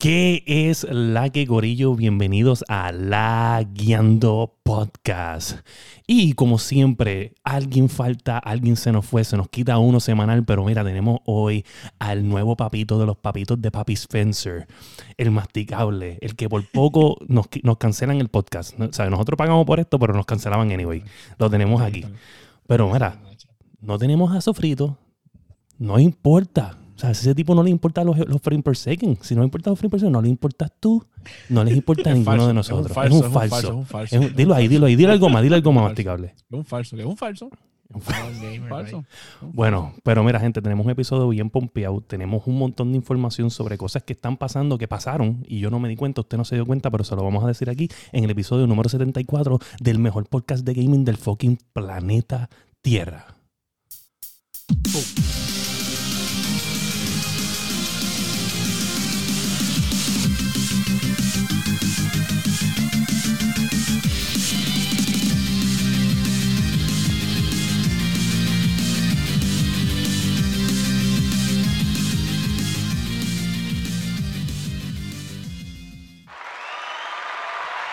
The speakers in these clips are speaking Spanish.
¿Qué es la que gorillo? Bienvenidos a La Guiando Podcast. Y como siempre, alguien falta, alguien se nos fue, se nos quita uno semanal, pero mira, tenemos hoy al nuevo papito de los papitos de Papi Spencer, el masticable, el que por poco nos, nos cancelan el podcast. O sea, nosotros pagamos por esto, pero nos cancelaban anyway. Lo tenemos aquí. Pero mira, no tenemos a Sofrito, no importa o sea, si ese tipo no le importa los, los frames per second, si no le importa los frames per second, no le importas tú, no les importa a ninguno de nosotros. Es un falso. Es un falso. dilo ahí, dilo ahí, dilo algo más, dilo algo más masticable. Es un falso, es un falso. Un falso. Bueno, pero mira, gente, tenemos un episodio bien pompeado. Tenemos un montón de información sobre cosas que están pasando, que pasaron, y yo no me di cuenta, usted no se dio cuenta, pero se lo vamos a decir aquí en el episodio número 74 del mejor podcast de gaming del fucking planeta Tierra. Oh.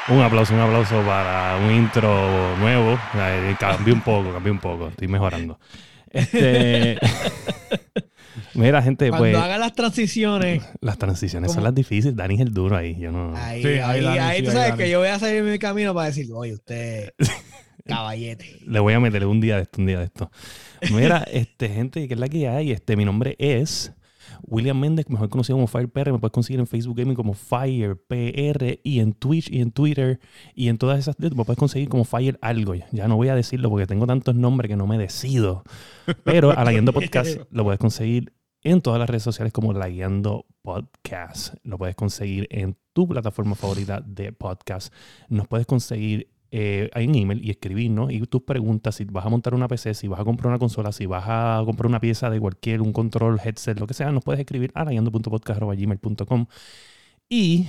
Un aplauso, un aplauso para un intro nuevo. Cambié un poco, cambié un poco. Estoy mejorando. Este, mira, gente, Cuando pues. haga las transiciones. Las transiciones son las difíciles. Dani es el duro ahí. Yo no. Ahí, ahí, ahí, tú sabes que yo voy a salir en mi camino para decir, oye, usted. Caballete. Le voy a meterle un día de esto, un día de esto. Mira, este, gente, ¿qué es la que hay? Este, mi nombre es. William Méndez, mejor conocido como FirePR, me puedes conseguir en Facebook Gaming como FirePR y en Twitch y en Twitter y en todas esas me puedes conseguir como Fire algo. Ya no voy a decirlo porque tengo tantos nombres que no me decido. Pero a la Guiando Podcast lo puedes conseguir en todas las redes sociales como La Guiando Podcast. Lo puedes conseguir en tu plataforma favorita de podcast. Nos puedes conseguir eh, hay un email y escribirnos y tus preguntas, si vas a montar una PC, si vas a comprar una consola, si vas a comprar una pieza de cualquier, un control, headset, lo que sea, nos puedes escribir a layando.podcast.gmail.com y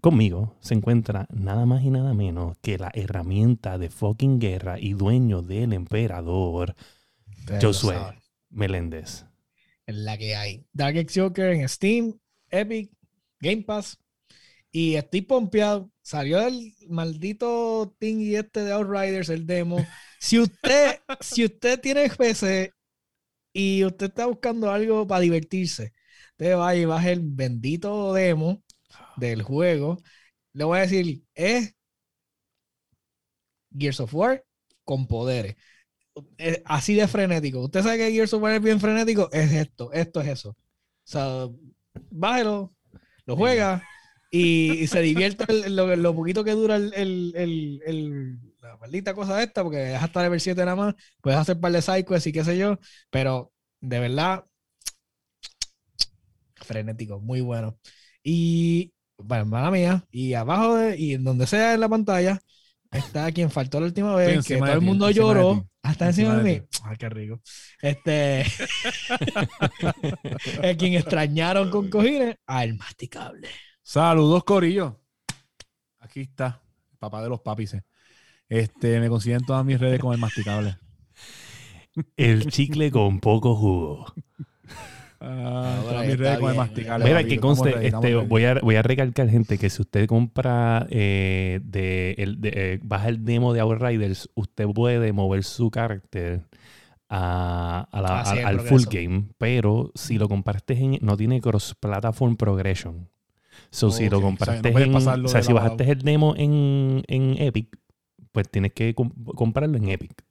conmigo se encuentra nada más y nada menos que la herramienta de fucking guerra y dueño del emperador, Josué Meléndez. En la que hay. Dark X Joker en Steam, Epic, Game Pass. Y estoy pompeado Salió el maldito y este de Outriders, el demo. Si usted, si usted tiene PC y usted está buscando algo para divertirse, usted va y baja el bendito demo del juego. Le voy a decir, es Gears of War con poderes. así de frenético. Usted sabe que Gears of War es bien frenético, es esto, esto es eso. O sea, bájelo, lo juega y, se divierte lo, poquito que dura el, la maldita cosa esta, porque es hasta level 7 nada más, puedes hacer par de psychos y qué sé yo, pero de verdad, frenético, muy bueno. Y, bueno, mala mía, y abajo de, y en donde sea en la pantalla, está quien faltó la última vez, que todo el mundo lloró, hasta encima de, mí. Ay, qué rico. Este, es quien extrañaron con cojines, al masticable. Saludos, Corillo. Aquí está, papá de los papis. Este, me consiguen todas mis redes con el masticable. El chicle con poco jugo. Ah, todas mis redes con el masticable. Mira, que conste, este, voy, a, voy a recalcar, gente, que si usted compra eh, de, el, de, eh, baja el demo de Outriders, usted puede mover su carácter a, la, ah, al full game, pero si lo compartes en, no tiene cross-platform progression. So, si lo compraste o sea, si bajaste el demo en, en, Epic, pues tienes que comprarlo en Epic.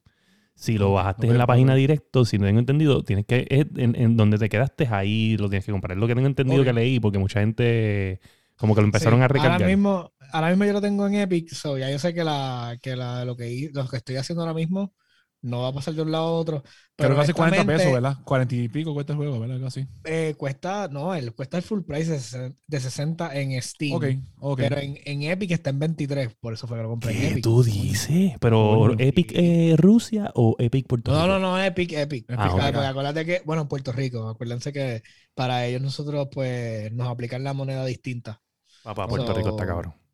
Si lo bajaste en la página directo, si no tengo entendido, tienes que, en, donde te quedaste, ahí lo tienes que comprar. Es lo que tengo entendido que leí, porque mucha gente como que lo empezaron a recargar. Ahora mismo, ahora mismo yo lo tengo en Epic, so ya yo sé que, la, que la, lo, que, lo que estoy haciendo ahora mismo no va a pasar de un lado a otro. Pero casi 40 pesos, ¿verdad? 40 y pico cuesta el juego, ¿verdad? Casi. Eh, cuesta, no, el, cuesta el full price de 60 en Steam. Ok, ok. Pero en, en, Epic está en 23, por eso fue que lo compré ¿Qué en Epic. tú dices? ¿Pero Epic eh, Rusia o Epic Puerto Rico? No, no, no, Epic, Epic. Ah, acuérdate que, bueno, Puerto Rico, acuérdense que para ellos nosotros, pues, nos aplican la moneda distinta. Papá, Puerto Rico está cabrón.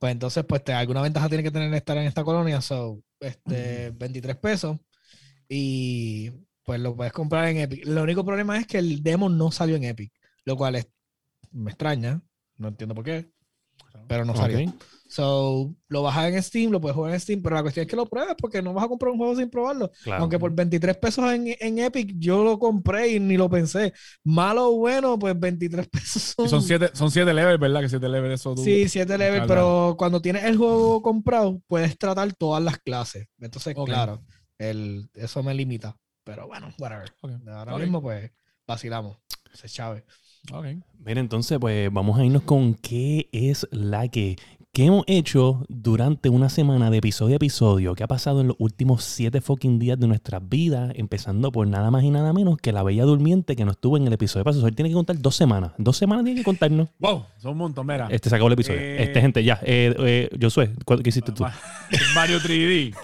Pues entonces, pues, te, alguna ventaja tiene que tener estar en esta colonia, so este, 23 pesos. Y pues lo puedes comprar en Epic. Lo único problema es que el demo no salió en Epic, lo cual es, me extraña, No entiendo por qué. Pero no salió. Ok. So, lo bajas en Steam, lo puedes jugar en Steam, pero la cuestión es que lo pruebes porque no vas a comprar un juego sin probarlo. Claro. Aunque por 23 pesos en, en Epic yo lo compré y ni lo pensé. Malo o bueno, pues 23 pesos son. Y son siete, son siete levels, ¿verdad? Que siete levels eso tú. Sí, 7 level, Carga. pero cuando tienes el juego comprado, puedes tratar todas las clases. Entonces, Ok. claro, el, eso me limita. Pero bueno, whatever. Ok. Ahora mismo, pues, vacilamos. Se chave. Ok. Mira, entonces, pues vamos a irnos con qué es la que. ¿Qué hemos hecho durante una semana de episodio a episodio? ¿Qué ha pasado en los últimos siete fucking días de nuestras vidas? Empezando por nada más y nada menos que la Bella Durmiente que no estuvo en el episodio pasado. Él tiene que contar dos semanas. Dos semanas tiene que contarnos. Wow, son un montón, mira. Este se acabó el episodio. Eh, Este, gente, ya. Eh, eh, Josué, ¿cuál- ¿qué hiciste tú? Ma- Mario 3D.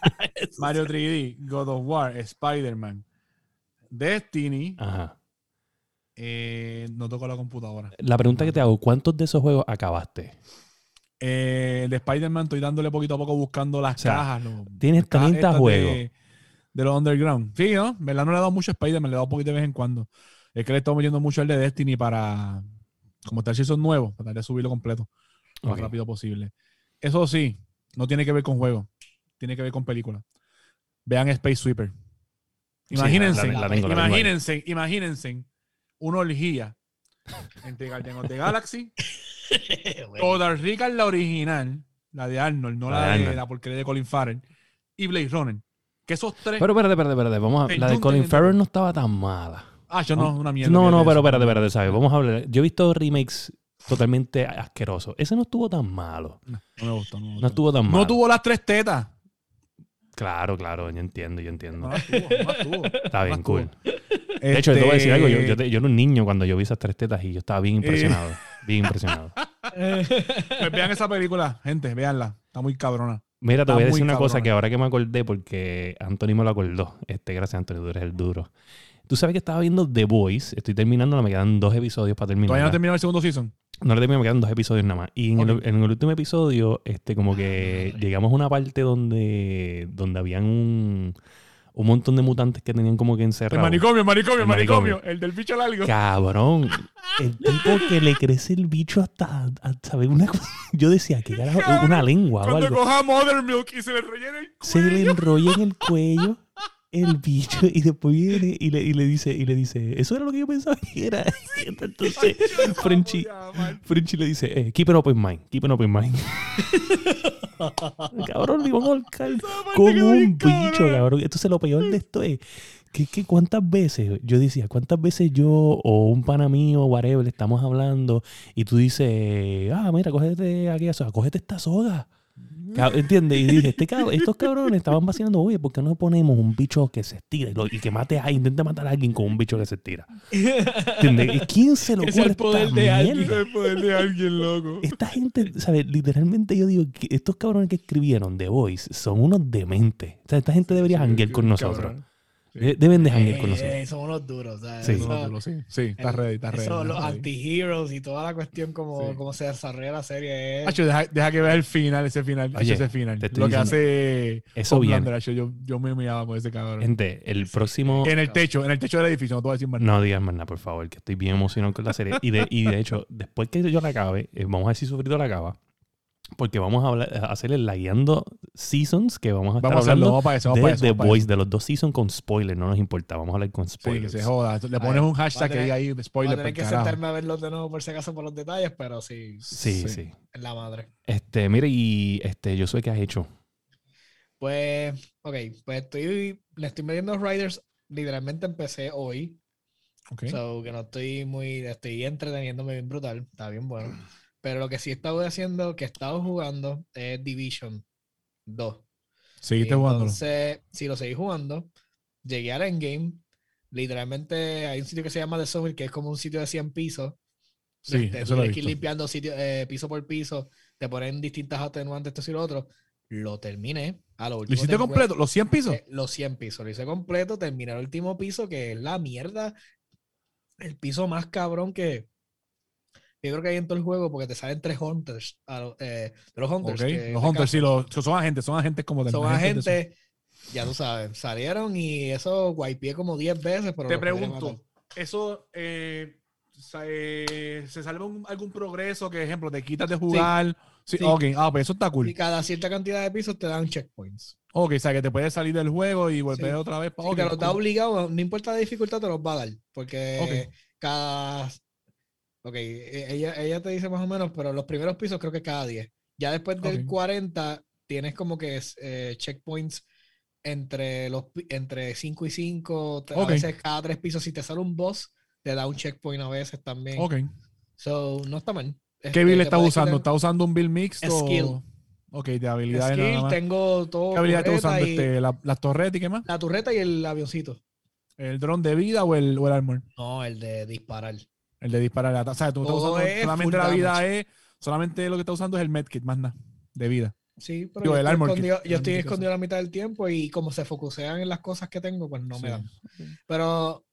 Mario 3D, God of War, Spider-Man, Destiny. Ajá. Eh, no toco la computadora. La pregunta que te hago, ¿cuántos de esos juegos acabaste? Eh, el de Spider-Man estoy dándole poquito a poco buscando las O sea, cajas. los- Tienes las cajas 30 estas juegos. De, de los Underground. Sí, ¿no? Verdad no le he dado mucho a Spider-Man, le he dado poquito de vez en cuando. Es que le estamos metiendo mucho el de Destiny para, como está el season nuevo, tratar de subirlo completo lo más rápido posible. Eso sí, no tiene que ver con juegos, tiene que ver con películas. Vean Space Sweeper. Imagínense, la- la tengo, la tengo ahí. imagínense, imagínense una orgía entre Guardians of the Galaxy, Toda Rica la original, la de Arnold, no La la, de la porquería de Colin Farrell, y Blade Runner. Que esos tres. Pero espérate, espérate, espérate. Vamos a, la de Colin Farrell no estaba tan mala. ah, yo no, una mierda. No, no, pero espérate, espérate, ¿sabes? Vamos a hablar. Yo he visto remakes totalmente asquerosos. Ese no estuvo tan malo. No, no me gustó. No, me No estuvo tan malo. No tuvo las tres tetas. Claro, claro, yo entiendo, yo entiendo. No las tuvo, no las tuvo. Está bien, no cool. De hecho, te voy a decir algo. Yo, yo, te- yo era un niño cuando yo vi esas tres tetas y yo estaba bien impresionado. Bien impresionado. pues vean esa película, gente, véanla. Está muy cabrona. Mira, te Está voy a decir una cosa que ahora que me acordé, porque Anthony me lo acordó. Este, gracias, Anthony, tú eres el duro. Tú sabes que estaba viendo The Voice. Estoy terminando, me quedan dos episodios para terminar. Todavía no terminó el segundo season. No le termino, me quedan dos episodios nada más. Y en, el, en el último episodio, este, como que Ah, llegamos a una parte donde, donde habían un, un montón de mutantes que tenían como que El encerrados. manicomio, el manicomio, el El manicomio. manicomio. El del bicho largo. Cabrón. El tipo que le crece el bicho hasta, hasta-. Una yo decía que era una lengua o Cuando algo. coja Mother Milk y se le el Se le enrolla en el cuello el bicho y después viene y le, y le dice, y le dice, eso era lo que yo pensaba que era. Entonces, Frenchy, Frenchy le dice, eh, keep it open mind, keep it open mind. cabrón, le iban a ahorcar con un bicho, cabrón. Entonces lo peor de esto es que, que cuántas veces, yo decía, cuántas veces yo o un pana mío, whatever, estamos hablando y tú dices, ah, mira, cógete aquella soga, cógete esta soga. ¿Entiendes? Y dije, este cab- estos cabrones estaban vacilando, oye, ¿por qué no ponemos un bicho que se estira y, lo- y que mate a, intente matar a alguien con un bicho que se estira? ¿Entiendes? ¿Y ¿Quién se lo ocurre el poder de alguien. el poder de alguien loco. Esta gente, ¿sabes? Literalmente yo digo que estos cabrones que escribieron The Voice son unos dementes. O sea, esta gente debería janguear con nosotros. Deben de janguear con nosotros. Eh, somos unos duros. ¿sabes? Sí. Eso- No, no, sí, sí, está el- ready, está ready. eso, los anti-heroes y toda la cuestión como, Sí. como se desarrolla la serie es... Hacho, deja, deja que vea el final, ese final, Oye, ese final. te estoy Lo que diciendo, hace eso Homelander, viene. hacho, yo, yo me miraba con ese cabrón. Gente, el próximo... en el techo, en el techo del edificio, no te voy a decir más nada. No digas más nada, por favor, que estoy bien emocionado con la serie. Y de, y de hecho, después que yo la acabe, eh, vamos a ver si Sufrido la acaba. Porque vamos a, hablar, a hacer el lagueando seasons que vamos a estar Vamos a hacerlo, hablando para eso, de para eso. The para Voice, eso. de los dos seasons con spoilers, no nos importa, vamos a hablar con Sí, que spoilers. se joda. Le pones un hashtag que tener- diga ahí Voy a spoiler tener que carajo. sentarme a verlos de nuevo por si acaso por los detalles, pero sí, sí, sí, Sí. es la madre. Este, mire, y este, yo sé que has hecho. Pues, ok, pues estoy, le estoy metiendo Riders, literalmente empecé hoy, Ok. so que no estoy muy, estoy entreteniéndome bien brutal, está bien bueno. Pero lo que sí he estado haciendo, que he estado jugando, es Division 2. Seguiste jugándolo. Entonces, si lo seguí jugando, llegué al endgame. Literalmente hay un sitio que se llama The Summit, que es como un sitio de 100 pisos. Sí, Este, eso lo he tienes que ir visto. limpiando sitio, eh, piso por piso, te ponen distintas atenuantes, esto y lo otro. Lo terminé. A lo ¿Lo último hiciste tengo- completo? ¿Los 100 pisos? eh, los 100 pisos. Lo hice completo, terminé el último piso, que es la mierda. El piso más cabrón que yo creo que hay en todo el juego, porque te salen tres hunters. a lo- eh, de los hunters. Que Los te hunters, sí, los, son agentes, son agentes como de Son agentes de ya tú sabes, salieron y eso guaypié como 10 veces, pero Te pregunto, eso, eh, se, se salva un- algún progreso que, ejemplo, te quitas de jugar. Sí, Sí. ok, ah, pues eso está cool. Y cada cierta cantidad de pisos te dan checkpoints. Ok, o sea, que te puedes salir del juego y volver Sí. otra vez. Si ok, te los da cool. obligado, no importa la dificultad, te los va a dar. Porque cada. Ok, e- ella, ella te dice más o menos, pero los primeros pisos creo que cada 10. Ya después del Ok. 40, tienes como que eh, checkpoints entre los entre 5 y 5. A veces cada tres pisos, si te sale un boss, te da un checkpoint a veces también. Ok. So, no está mal. ¿Qué Este, build puedes usando? ¿Estás usando un build mixto? Skill. Ok, de habilidades nada skill, más. tengo todo. ¿Qué habilidad estás turreta usando? y- Este, la, las torretas y qué más? La turreta y el avioncito. ¿El dron de vida o el, o el armor? No, el de disparar. El de disparar la O sea, tú estás Todo usando es solamente la vida damage. es. Solamente lo que estás usando es el medkit, más nada. De vida. Sí, pero Digo, yo el estoy, escondido, yo estoy escondido la mitad del tiempo y como se focusean en las cosas que tengo, pues no me dan. Pero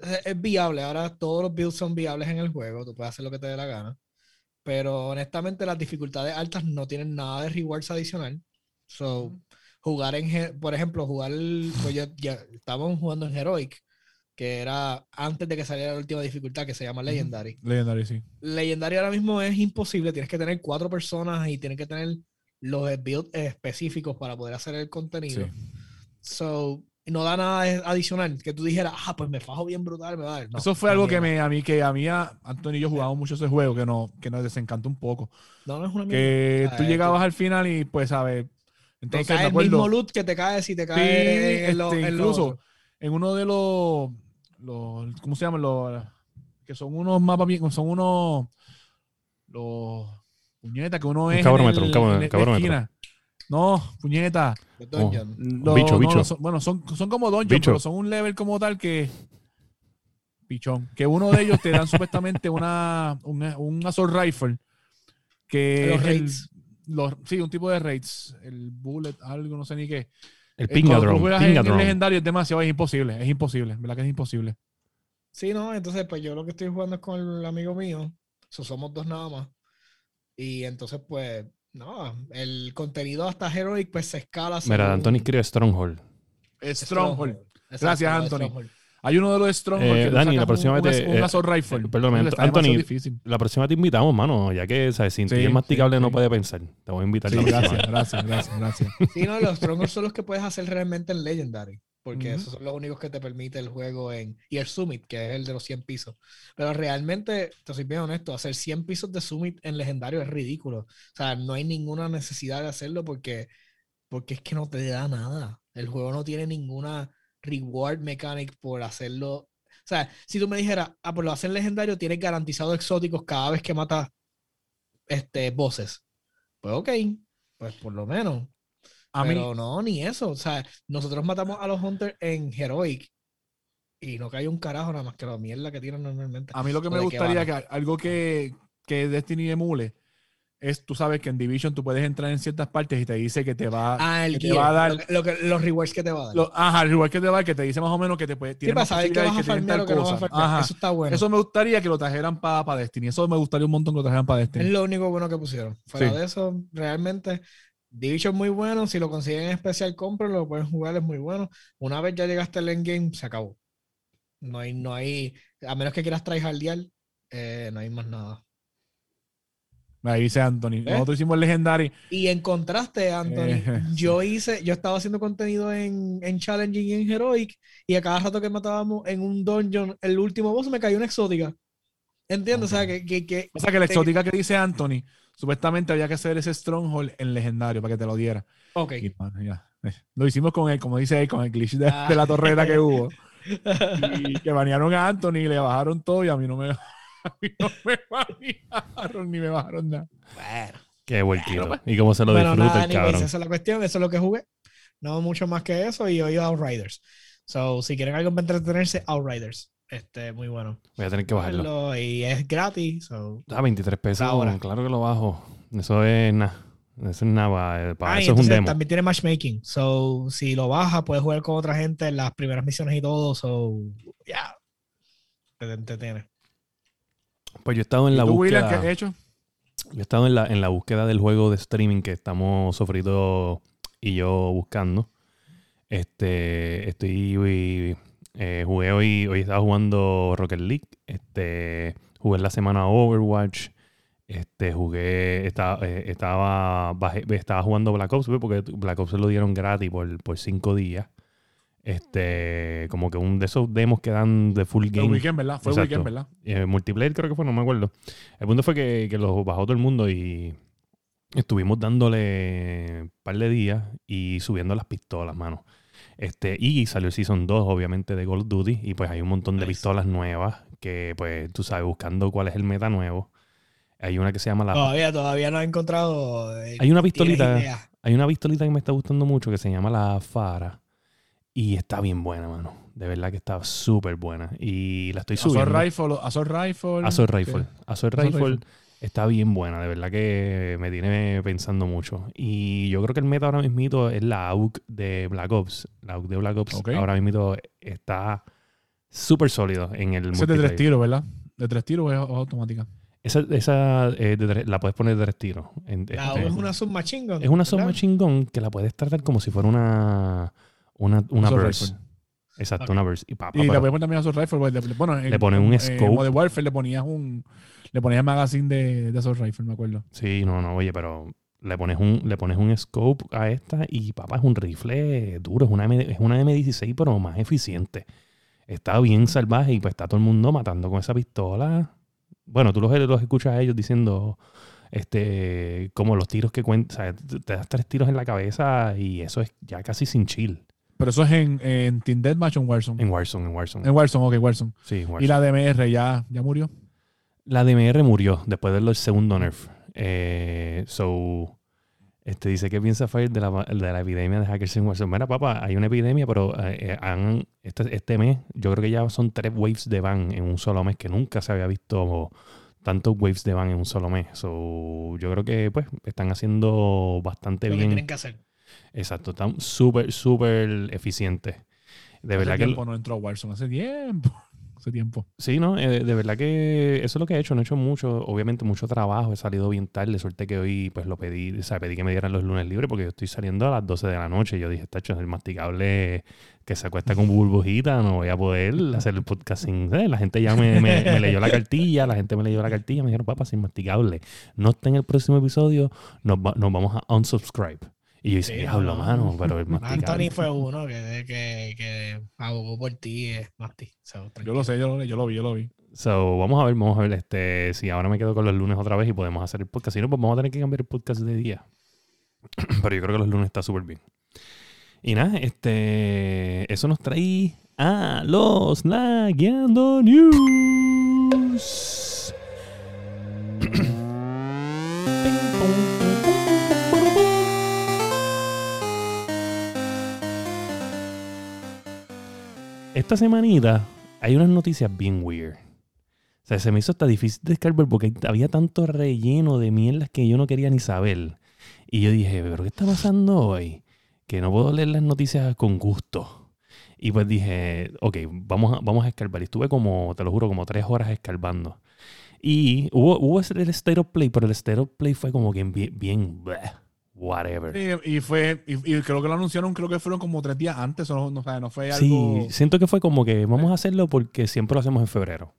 es, es viable. Ahora todos los builds son viables en el juego. Tú puedes hacer lo que te dé la gana. Pero honestamente las dificultades altas no tienen nada de rewards adicional. So, jugar en, por ejemplo, jugar, pues ya, ya estábamos jugando en Heroic, que era antes de que saliera la última dificultad que se llama Legendary. Legendary, sí. Legendary ahora mismo es imposible. Tienes que tener cuatro personas y tienes que tener los builds específicos para poder hacer el contenido. Sí. So, no da nada adicional. Que tú dijeras, ah, pues me fajo bien brutal, me va a dar. No, Eso fue algo que me, a mí, que a mí, a Antonio y yo jugamos mucho ese juego, que, no, que nos desencantó un poco. No, no es una. Que tú llegabas al final y, pues, a ver. Te Entonces, cae me el mismo loot que te cae si te Sí, cae en lo- este, en lo incluso en uno de los, los ¿cómo se llaman? Los, que son unos mapas bien, son unos, los puñetas que uno es cabrómetro, un el- en cabrómetro. esquina. No, puñeta. Los- bicho, no, bicho. bueno, son, son como dungeons, Bicho. pero son un level como tal que pichón, que uno de ellos te dan supuestamente una un, un assault rifle que Los es el- raids. los- sí, un tipo de raids, el bullet, algo, no sé ni qué. El Pingadron. Pingadron. legendario es demasiado, es imposible, es imposible, ¿verdad que es imposible? Sí, no, entonces pues yo lo que estoy jugando es con el amigo mío. So, somos dos nada más. Y entonces pues, no, el contenido hasta Heroic pues se escala. Mira, según Anthony escribe Stronghold. Stronghold. Gracias, Anthony. Stronghold. Hay uno de los Stronghold Eh, que Dani, la próxima un, vez un, te- un eh, assault rifle. eh, perdóname, Está Anthony. La próxima te invitamos, mano, ya que ¿sabes? sin ti Sí, es masticable sí, no sí. puede pensar. Te voy a invitar Sí, la gracias, gracias, gracias, gracias. Sí, no, los Stronghold son los que puedes hacer realmente en Legendary. Porque esos son los únicos que te permite el juego en. Y el Summit, que es el de los 100 pisos. Pero realmente, te soy bien honesto, hacer 100 pisos de Summit en Legendario es ridículo. O sea, no hay ninguna necesidad de hacerlo porque, porque es que no te da nada. El juego no tiene ninguna reward mechanic por hacerlo. O sea, si tú me dijeras, ah, pues lo haces en Legendario, tienes garantizado exóticos cada vez que matas este, bosses. Pues ok, pues por lo menos. A mí, Pero no, ni eso. O sea, nosotros matamos a los Hunters en Heroic y no cae un carajo nada más que la mierda que tienen normalmente. a mí lo que ¿O me gustaría que algo que, que Destiny emule es, tú sabes que en Division tú puedes entrar en ciertas partes y te dice que te va, Ah, el que te va a dar lo que- lo los rewards que te va a dar. lo- ajá, igual que te va, que te dice más o menos que te puede, sí, para saber que vas a que farmear o que no vas a farmear. Ajá. Eso está bueno. Eso me gustaría que lo trajeran para Destiny. Eso me gustaría un montón que lo trajeran para Es Destiny. lo único bueno que pusieron. Fuera Sí. de eso, realmente, Division muy bueno. Si lo consiguen en especial, cómprenlo, lo pueden jugar, es muy bueno. Una vez ya llegaste al endgame, se acabó. No hay, no hay, a menos que quieras tryhardear, eh, no hay más nada. Ahí dice Anthony. ¿Eh? Nosotros hicimos Legendary. Y en contraste, Anthony, Eh, yo hice, yo estaba haciendo contenido en, en Challenging y en Heroic, y a cada rato que matábamos en un dungeon, el último boss me cayó una exótica. ¿Entiendes? O sea, que, que, que- O sea que la exótica que dice Anthony, supuestamente había que hacer ese Stronghold en Legendario para que te lo diera. Ok. Y, mano, ya. Eh, Lo hicimos con él, como dice él, con el glitch de, Ah. de la torreta que hubo. Y que banearon a Anthony y le bajaron todo y a mí no me, a mí no me banearon ni me bajaron nada. Bueno, Qué vueltito. Y cómo se lo bueno disfruta nada, el cabrón. esa es la cuestión, eso es lo que jugué. No mucho más que eso, y hoy Outriders. So, si quieren algo para entretenerse, Outriders. Este, muy bueno. Voy a tener que bajarlo. Lo- Y es gratis. So. Ah, 23 pesos. Ahora. Claro que lo bajo. Eso es nada. Eso es nada. Para Ah, eso es un demo. también tiene matchmaking. So, si lo baja, puedes jugar con otra gente en las primeras misiones y todo. So, ya. Te entretiene. Pues yo he estado en la ¿Y tú, William, qué búsqueda. has hecho? Yo he estado en la, en la búsqueda del juego de streaming que estamos Sofrito y yo buscando. Este, estoy Eh, jugué hoy, hoy estaba jugando Rocket League. Este, jugué en la semana Overwatch. Este, jugué, estaba, eh, estaba, bajé- estaba jugando Black Ops, porque Black Ops se lo dieron gratis por, por cinco días. Este, como que un de esos demos que dan de full Fue game. weekend, ¿verdad? Fue Exacto. weekend, ¿verdad? Eh, multiplayer creo que fue, no me acuerdo. El punto fue que, que lo bajó todo el mundo y estuvimos dándole un par de días y subiendo las pistolas, mano. Este, y salió el Season 2, obviamente, de Call of Duty. Y pues hay un montón de Nice. pistolas nuevas que, pues, tú sabes, buscando cuál es el meta nuevo. Hay una que se llama la... Todavía, todavía no he encontrado. eh, Hay una ¿tienes pistolita, hay una pistolita que me está gustando mucho que se llama la Fara. Y está bien buena, mano. De verdad que está súper buena. Y la estoy subiendo. Rifle, Assault Rifle. ¿qué? Rifle. Assault Rifle Rifle. está bien buena, de verdad que me tiene pensando mucho. Y yo creo que el meta ahora mismito es la AUK de Black Ops. La AUK de Black Ops ahora mismito está súper sólido en el Ese es de tres tiros, ¿verdad? De tres tiros es automática. Esa, esa, eh, de la puedes poner de tres tiros. En- La este, es una submachine gun. es una submachine gun que la puedes tratar como si fuera una una, una burst. Exacto, una burst. Y, pa, pa, Y puedes poner también Assault Rifle. pues, le- Bueno, en- Le ponen un scope. En Modern Warfare le ponías un. Le ponías magazine de, de Assault Rifle, me acuerdo. Sí, no, no, oye, pero le pones un, le pones un scope a esta y papá es un rifle duro, es una, M, es una M16, pero más eficiente. Está bien salvaje y pues está todo el mundo matando con esa pistola. Bueno, tú los, los escuchas a ellos diciendo este como los tiros que cuentan, o sea, te das tres tiros en la cabeza y eso es ya casi sin chill. Pero eso es en, en Team Deathmatch o en Warzone. En Warzone, en Warzone. En Warzone, ok, Warzone. sí, en Y Warzone. la DMR ya, ya murió. La DMR murió después del segundo nerf. Eh, so, este dice que piensa Fire de la, de la epidemia de hackers en Warzone. Mira, papá, hay una epidemia, pero eh, eh, han, este, este mes, yo creo que ya son tres waves de ban en un solo mes, que nunca se había visto tantos waves de ban en un solo mes. So, yo creo que pues están haciendo bastante Lo que bien. tienen que hacer. Exacto, están súper, súper eficientes. De verdad hace que tiempo no entró a Warzone. Hace tiempo. Hace tiempo. Sí, ¿no? Eh, de verdad que eso es lo que he hecho. No he hecho mucho, obviamente mucho trabajo. He salido bien tarde. Suerte que hoy pues lo pedí, o sea, pedí que me dieran los lunes libres porque yo estoy saliendo a las 12 de la noche. Y yo dije, está hecho el masticable que se acuesta con burbujita, no voy a poder hacer el podcast sin... ¿sabes? La gente ya me, me- me leyó la cartilla, la gente me leyó la cartilla, me dijeron, papá, sin masticable. No está en el próximo episodio, nos, va- nos vamos a unsubscribe. Y yo dije, Sí, diablo, no. mano, pero el. Anthony fue uno que, que, que abogó por ti, eh, Masti. So, Yo lo sé, yo lo, yo lo vi, yo lo vi. So, vamos a ver, vamos a ver este, si ahora me quedo con los lunes otra vez y podemos hacer el podcast. Si no, pues vamos a tener que cambiar el podcast de día. Pero yo creo que los lunes está súper bien. Y nada, este, eso nos trae a los Lagueando News. Esta semanita hay unas noticias bien weird. O sea, se me hizo hasta difícil de descargar porque había tanto relleno de mierdas que yo no quería ni saber. Y yo dije, ¿pero qué está pasando hoy? Que no puedo leer las noticias con gusto. Y pues dije, ok, vamos a, vamos a escarbar. Y estuve como, te lo juro, como tres horas escarbando. Y hubo, hubo el State of Play, pero el State of Play fue como que bien, bien whatever. Y, y fue, y, y creo que lo anunciaron, creo que fueron como tres días antes, o no, no, o sea, no fue Sí, algo. siento que fue como que vamos a hacerlo porque siempre lo hacemos en febrero.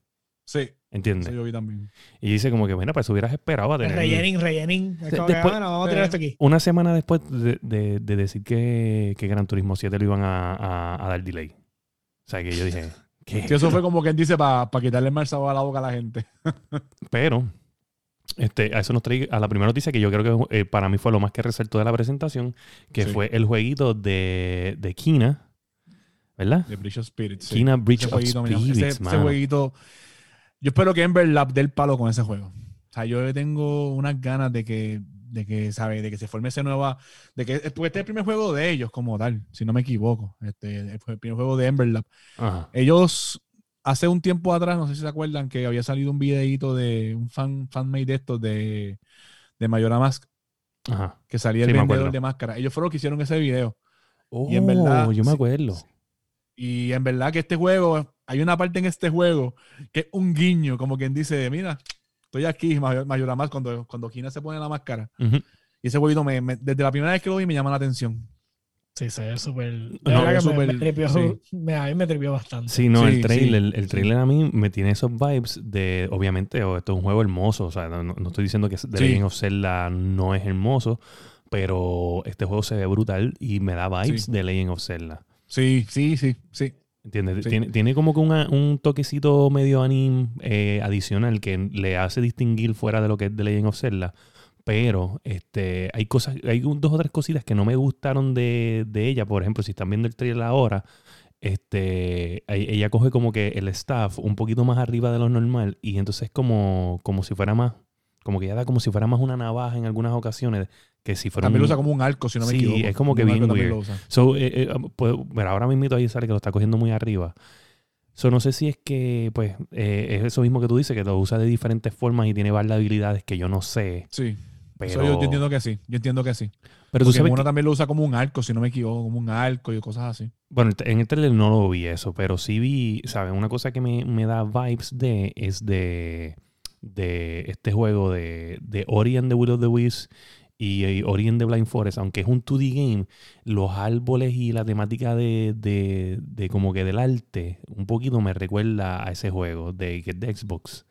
Sí, ¿Entiendes? eso yo vi también. Y dice como que, bueno, pues hubieras esperado a tener... Rellening, rellening. Que, después- ah, no, vamos a tirar esto aquí. Una semana después de, de- de decir que, que Gran Turismo 7 lo iban a, a- a dar delay. O sea, que yo dije, ¿qué? Sí, eso fue como quien dice para quitarle el mal sabor a la boca a la gente. Pero, este, a eso nos trae a la primera noticia que yo creo que eh, para mí fue lo más que resaltó de la presentación, que Sí. fue el jueguito de, de Kina, ¿verdad? De Bridge of Spirits. sí. Kina Bridge Ese of jueguito, mira, Spirits, ese, jueguito. Yo espero que Ember Lab dé el palo con ese juego. O sea, yo tengo unas ganas de que, de que, ¿sabe? De que se forme ese nueva. De que este es el primer juego de ellos, como tal, si no me equivoco. Este el primer juego de Ember Lab. Ajá. Ellos, hace un tiempo atrás, no sé si se acuerdan, que había salido un videito de un fan, fanmade de estos de, de Mayora Mask, Ajá. que salía el vendedor de máscara. Ellos fueron los que hicieron ese video. Oh, Y en verdad, yo me acuerdo. Y en verdad que este juego, hay una parte en este juego que es un guiño, como quien dice, mira, estoy aquí, Mayor- Mayora Mask, cuando, cuando Kina se pone la máscara. Y ese jueguito, me, me- desde la primera vez que lo vi, me llama la atención. Sí, se ve súper. No, que me- súper- me, tripió- sí. me- a mí me tripió bastante. Sí, no, Sí, el sí. trailer, el trailer a mí me tiene esos vibes de, obviamente, oh, esto es un juego hermoso, o sea, no, estoy diciendo que The Sí. Legend of Zelda no es hermoso, pero este juego se ve brutal y me da vibes Sí. de Legend of Zelda. Sí, sí, sí, sí. ¿Entiendes? Sí. Tiene, tiene como que una- un toquecito medio anime eh, adicional que le hace distinguir fuera de lo que es The Legend of Zelda. Pero este, hay cosas, hay un- dos o tres cositas que no me gustaron de, de ella. Por ejemplo, si están viendo el trailer ahora, este, ella coge como que el staff un poquito más arriba de lo normal. Y entonces como, como si fuera más, como que ella da como si fuera más una navaja en algunas ocasiones. Que si fuera También un- lo usa como un arco, si no me Sí, equivoco. es como que bien weird. lo usa. So, eh, eh, puedo- pero ahora mismo ahí sale que lo está cogiendo muy arriba. So, no sé si es que, pues, eh, es eso mismo que tú dices, que lo usa de diferentes formas y tiene varias habilidades que yo no sé. Sí. Pero, Eso yo, yo entiendo que sí. Yo entiendo que sí. pero tú Porque sabes uno que- también lo usa como un arco, si no me equivoco, como un arco y cosas así. bueno, en el trailer no lo vi eso, pero sí vi, ¿sabes? Una cosa que me, me da vibes de es de, de este juego de, de Ori and the Will of the Wisps y, y Ori and the Blind Forest, aunque es un 2D game, los árboles y la temática de, de, de como que del arte, un poquito me recuerda a ese juego de, de Xbox.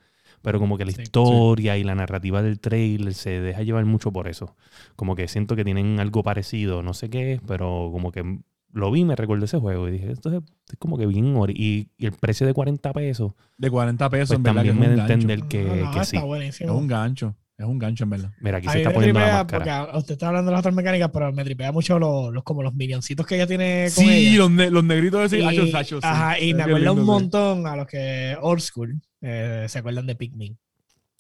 Pero como que la Sí. historia y la narrativa del trailer se deja llevar mucho por eso. Como que siento que tienen algo parecido, no sé qué es, pero como que lo vi, me recuerdo ese juego y dije, esto es, es como que bien. Y, y el precio de 40 pesos, De 40 pesos, pues en verdad que también es me un da entender que, No, no, que está sí. Es un gancho. Es un gancho, en verdad. Mira, aquí A se está poniendo la máscara. porque a- usted está hablando de las otras mecánicas, pero me tripea mucho los, los- como los milloncitos que ella tiene con Sí, ella. los, ne- los negritos de Y, ese. Hacho, hacho, sí. ajá, y me acuerda un montón a los que old school eh, se acuerdan de Pikmin.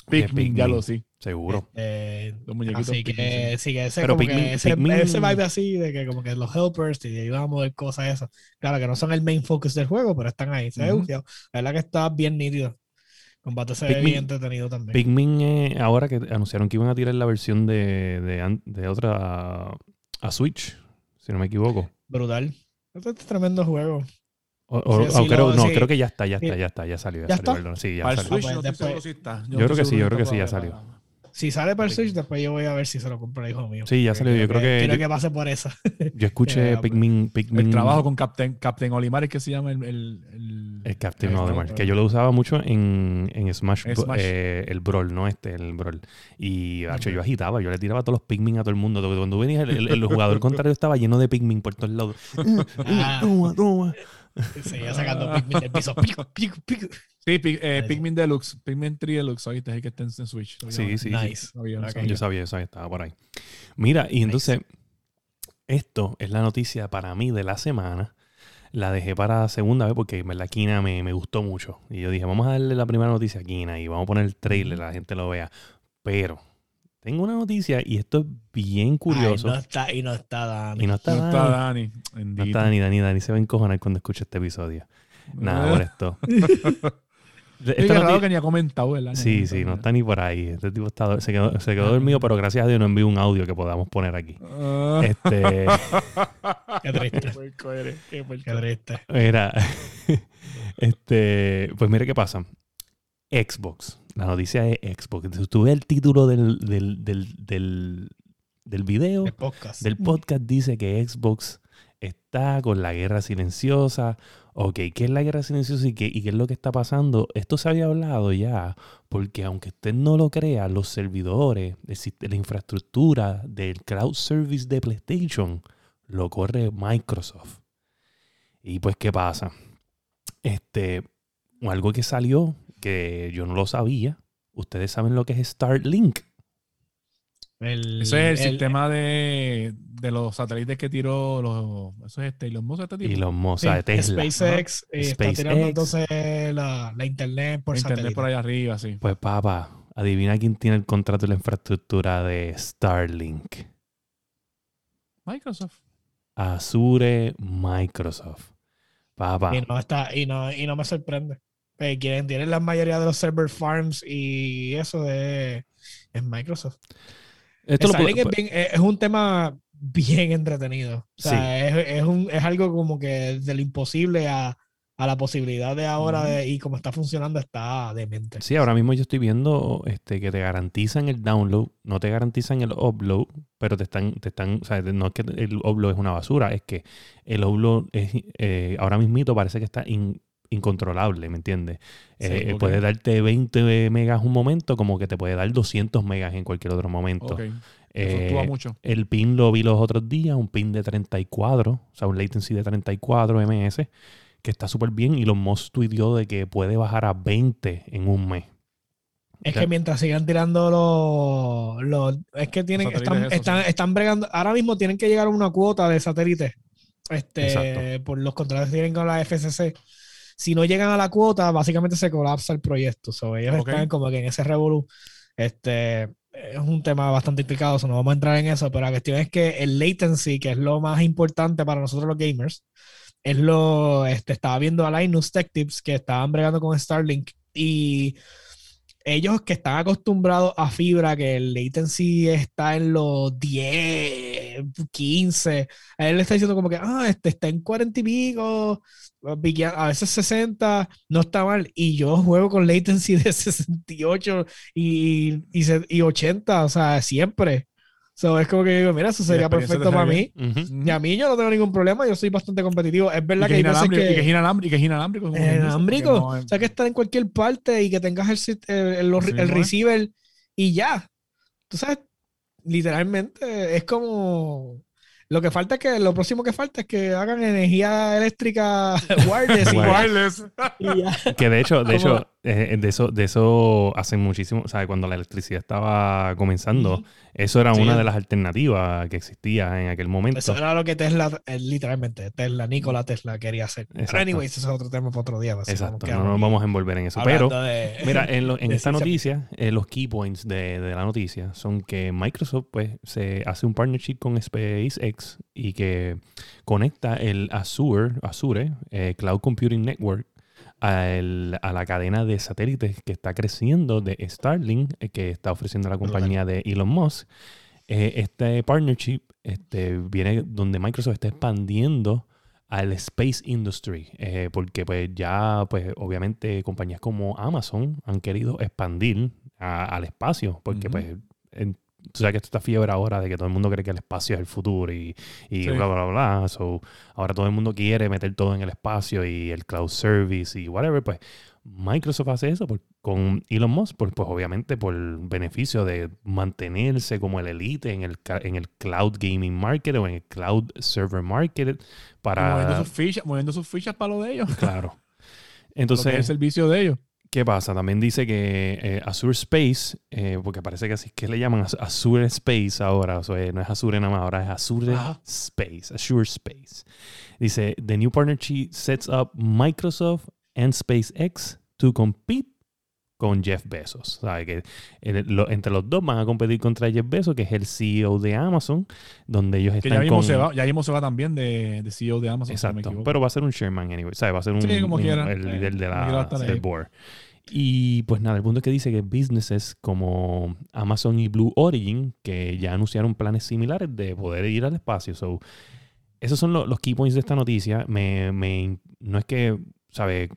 Pikmin, ya Pikmin. lo sí. Seguro. Eh, Los muñequitos. así Pikmin, que sí. sí, que ese, Pero como Pikmin- que ese, Pikmin- ese vibe así de que como que los helpers te ayudan a mover cosas esas. Claro que no son el main focus del juego, pero están ahí. Se ve bufiado. La verdad que está bien nítido. Combate se ve Pikmin- bien entretenido también. Pikmin, eh, ahora que anunciaron que iban a tirar la versión de, de, otra a Switch, si no me equivoco. Brutal. Este es tremendo juego. O- o- Sí, o sí, creo, lo- no, sí. creo que ya está, ya está, ya está, ya salió. Ya, ¿Ya salió, está? perdón. Sí, ya Para salió. Switch pues no después- está. Yo creo que sí, yo creo que sí, ya salió. Si sale para el Pikmin. Switch, después yo voy a ver si se lo compra el hijo mío. Sí, ya salió. Yo creo que, Quiero que pase por esa. yo escuché Eh, Pikmin, Pikmin El trabajo con Captain, Captain Olimar es que se llama el... el, el- El Captain el- Olimar, que yo lo usaba mucho en, en Smash, Smash. eh, el Brawl, no este, el Brawl. Y hacho, Ok. yo agitaba, yo le tiraba todos los Pikmin a todo el mundo. Cuando venía el, el- el jugador contrario estaba lleno de Pikmin por todos lados. Ah. toma, toma. Seguía sacando Pikmin del piso. Pico, pico, pico. Sí, Pi- eh. Pikmin Deluxe. Pikmin 3 Deluxe. Ahorita es el que está en, Switch. Sí, sí, sí. Nice. Sabía. Yo sabía, sabía, estaba por ahí. Mira, y entonces, esto es la noticia para mí de la semana. La dejé para la segunda vez porque en verdad Kina me, me gustó mucho. Y yo dije, vamos a darle la primera noticia a Kina y vamos a poner el trailer, la gente lo vea. Pero tengo una noticia y esto es bien curioso. Ay, no está, y no está Dani. y no está, No está Dani. Dani. No está Dani, Dani, Dani se va a encojonar cuando escuche este episodio. Nada, por esto. Esta noti- que ni ha comentado, ¿verdad? Sí, sí, no está ni por ahí. Este tipo está, se, quedó, se quedó dormido, pero gracias a Dios no envió un audio que podamos poner aquí. Ah. Este, Qué triste. Qué puerco eres, qué puerco. Qué triste. Mira, este, pues mire qué pasa. Xbox. La noticia es Xbox. Si tú ves el título del, del, del, del, del video, El podcast. del podcast, dice que Xbox está con la guerra silenciosa. Ok, ¿qué es la guerra silenciosa y qué, y qué es lo que está pasando? Esto se había hablado ya, porque aunque usted no lo crea, los servidores, el la infraestructura del cloud service de PlayStation lo corre Microsoft. Y pues, ¿qué pasa? Este, algo que salió que yo no lo sabía. Ustedes saben lo que es Starlink. El- Ese es el, sistema de, de los satélites que tiró los. Eso es este, Elon Musk, este tipo. Y los sí, de Tesla. SpaceX eh, está tirando entonces la, la internet por Internet satélite. por allá arriba, sí. Pues papá, adivina quién tiene el contrato de la infraestructura de Starlink. Microsoft. Azure Microsoft. Papá. Y no está, y no, y no me sorprende. Eh, quien tiene la mayoría de los server farms y eso de es Microsoft. Esto lo puedo- es, bien- es- un tema bien entretenido. O sea, es, es un, es algo como que de lo imposible a, a la posibilidad de ahora de, y cómo está funcionando está demente. Sí, ahora mismo yo estoy viendo este, que te garantizan el download, no te garantizan el upload, pero te están, te están, o sea, no es que el upload es una basura, es que el upload es, eh, ahora mismito parece que está incontrolable, ¿me entiendes? Eh, puede darte 20 megas un momento, como que te puede dar 200 megas en cualquier otro momento. Eh, mucho. El pin lo vi los otros días, un pin de 34, o sea, un latency de 34 ms que está súper bien. y los Musk tuiteó de que puede bajar a 20 en un mes. Es que mientras sigan tirando los. los es que tienen. Están, están, están, bregando. Ahora mismo tienen que llegar a una cuota de satélites. Este, por los contratos que tienen con la FCC. Si no llegan a la cuota, básicamente se colapsa el proyecto. So, ellos están como que en ese revolú. Este, es un tema bastante implicado, no vamos a entrar en eso, pero la cuestión es que el latency, que es lo más importante para nosotros los gamers, es lo, este, estaba viendo a Linus Tech Tips que estaban bregando con Starlink y ellos que están acostumbrados a fibra, que el latency está en los 10, 15, a él le está diciendo como que, ah, este está en 40 y pico, a veces 60, no está mal. Y yo juego con latency de 68 y, y, y 80, o sea, siempre. So, es como que digo, mira, eso sería perfecto para mí. Y a mí yo no tengo ningún problema, yo soy bastante competitivo. Es verdad que, hay veces que... Y que es inalámbrico. es inalámbrico. inalámbrico. o sea, que está en cualquier parte y que tengas el, el, el, receiver y ya. Tú sabes, literalmente es como lo que falta es que lo próximo que falta es que hagan energía eléctrica wireless. wireless. que de hecho, de hecho, eh, de eso, de eso hacen muchísimo, o sea, cuando la electricidad estaba comenzando, eso era una de las alternativas que existía en aquel momento. Eso era lo que Tesla, eh, literalmente, Tesla, Nikola Tesla quería hacer. Pero anyways, eso es otro tema para otro día. Exacto, no nos vamos a envolver en eso. Pero, mira, en, esta noticia, eh, los key points de, de, la noticia son que Microsoft, pues, se hace un partnership con SpaceX y que conecta el Azure, Azure Cloud Computing Network a la cadena de satélites que está creciendo de Starlink, eh, que está ofreciendo la compañía de Elon Musk. Eh, este partnership este, viene donde Microsoft está expandiendo al space industry, eh, porque pues ya, pues obviamente compañías como Amazon han querido expandir al espacio, porque pues tú sabes que esto está fiebre ahora de que todo el mundo cree que el espacio es el futuro y, y bla, bla, bla. So, ahora todo el mundo quiere meter todo en el espacio y el cloud service y whatever. Pues Microsoft hace eso con Elon Musk, pues, pues obviamente por el beneficio de mantenerse como el elite en el, en el cloud gaming market o en el cloud server market para... Moviendo sus fichas, moviendo sus fichas para lo de ellos. Claro. Entonces... el servicio de ellos. ¿Qué pasa? También dice que eh, Azure Space, eh, porque parece que así que le llaman Azure Space ahora, o sea, no es Azure nada más, ahora es Azure Space, Azure Space. Dice, the new partnership sets up Microsoft and SpaceX to compete con Jeff Bezos. ¿Sabe? Que entre los dos van a competir contra Jeff Bezos, que es el CEO de Amazon, donde ellos están ya mismo, se va, ya mismo se va también de, CEO de Amazon. Exacto, pero va a ser un chairman anyway, ¿sabe? Va a ser un, el líder de la, del board. Y pues nada, el punto es que dice que businesses como Amazon y Blue Origin, que ya anunciaron planes similares de poder ir al espacio. So, esos son los key points de esta noticia. Me, me, no es que, ¿sabe?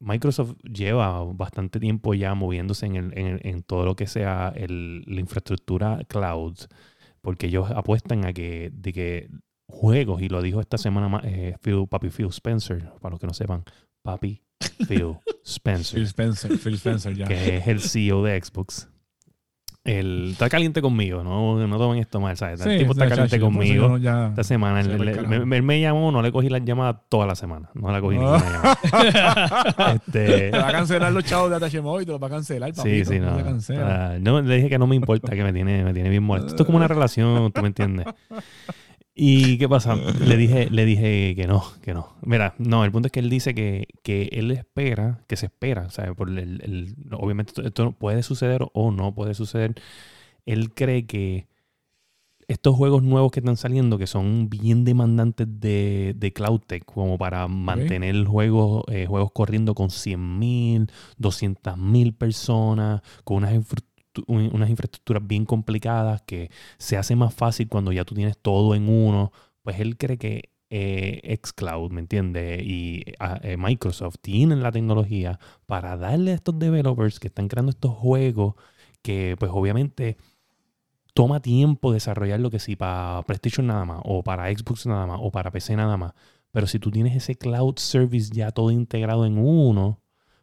Microsoft lleva bastante tiempo ya moviéndose en, el, en, en todo lo que sea el, la infraestructura cloud, porque ellos apuestan a que, de que juegos, y lo dijo esta semana eh, Phil, Papi Phil Spencer, para los que no sepan, Papi Phil Spencer, Phil Spencer, Phil Spencer ya. que es el CEO de Xbox el, está caliente conmigo, no, no tomen esto mal, ¿sabes? el tipo está caliente conmigo esta semana. Él, me, llamó, no le cogí la llamada toda la semana. No le cogí ninguna llamada. este... Te va a cancelar los chavos de Atachemo y te lo va a cancelar. sí, sí, no. Uh, no. Le dije que no me importa, que me tiene, me tiene bien muerto. Esto es como una relación, tú me entiendes. ¿Y qué pasa? Le dije, le dije que no, que no. Mira, no, el punto es que él dice que, que él espera, que se espera, ¿sabes? Por el, el, obviamente esto, puede suceder o no puede suceder. Él cree que estos juegos nuevos que están saliendo, que son bien demandantes de, de CloudTech, como para mantener juegos, eh, juegos corriendo con 100.000, 200.000 personas, con unas unas infraestructuras bien complicadas que se hace más fácil cuando ya tú tienes todo en uno. Pues él cree que eh, xCloud, ¿me entiendes? Y eh, Microsoft tienen la tecnología para darle a estos developers que están creando estos juegos que pues obviamente toma tiempo desarrollar lo que sí para PlayStation nada más, o para Xbox nada más, o para PC nada más. Pero si tú tienes ese cloud service ya todo integrado en uno,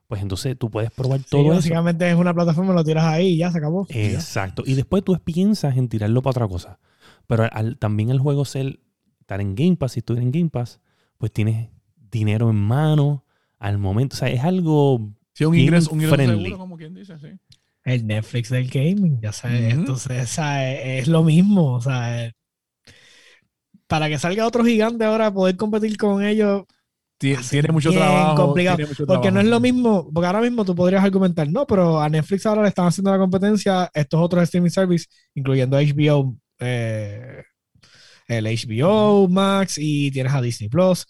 pues entonces tú puedes probar Sí, todo eso. básicamente es una plataforma, lo tiras ahí y ya se acabó. Exacto. Y después tú piensas en tirarlo para otra cosa. Pero al- también el juego ser estar en Game Pass, si estuvieras en Game Pass, pues tienes dinero en mano al momento. O sea, es algo. Sí, un ingreso, un ingreso friendly. seguro, como quien dice, sí. El Netflix del gaming, ya sabes. Ujú. Entonces, o sea, es, lo mismo. O sea, para que salga otro gigante ahora, poder competir con ellos, Tiene mucho trabajo. complicado, tiene mucho porque no es lo mismo, porque ahora mismo tú podrías argumentar, no, pero a Netflix ahora le están haciendo la competencia estos otros streaming services, incluyendo HBO, eh, el HBO Max y tienes a Disney Plus.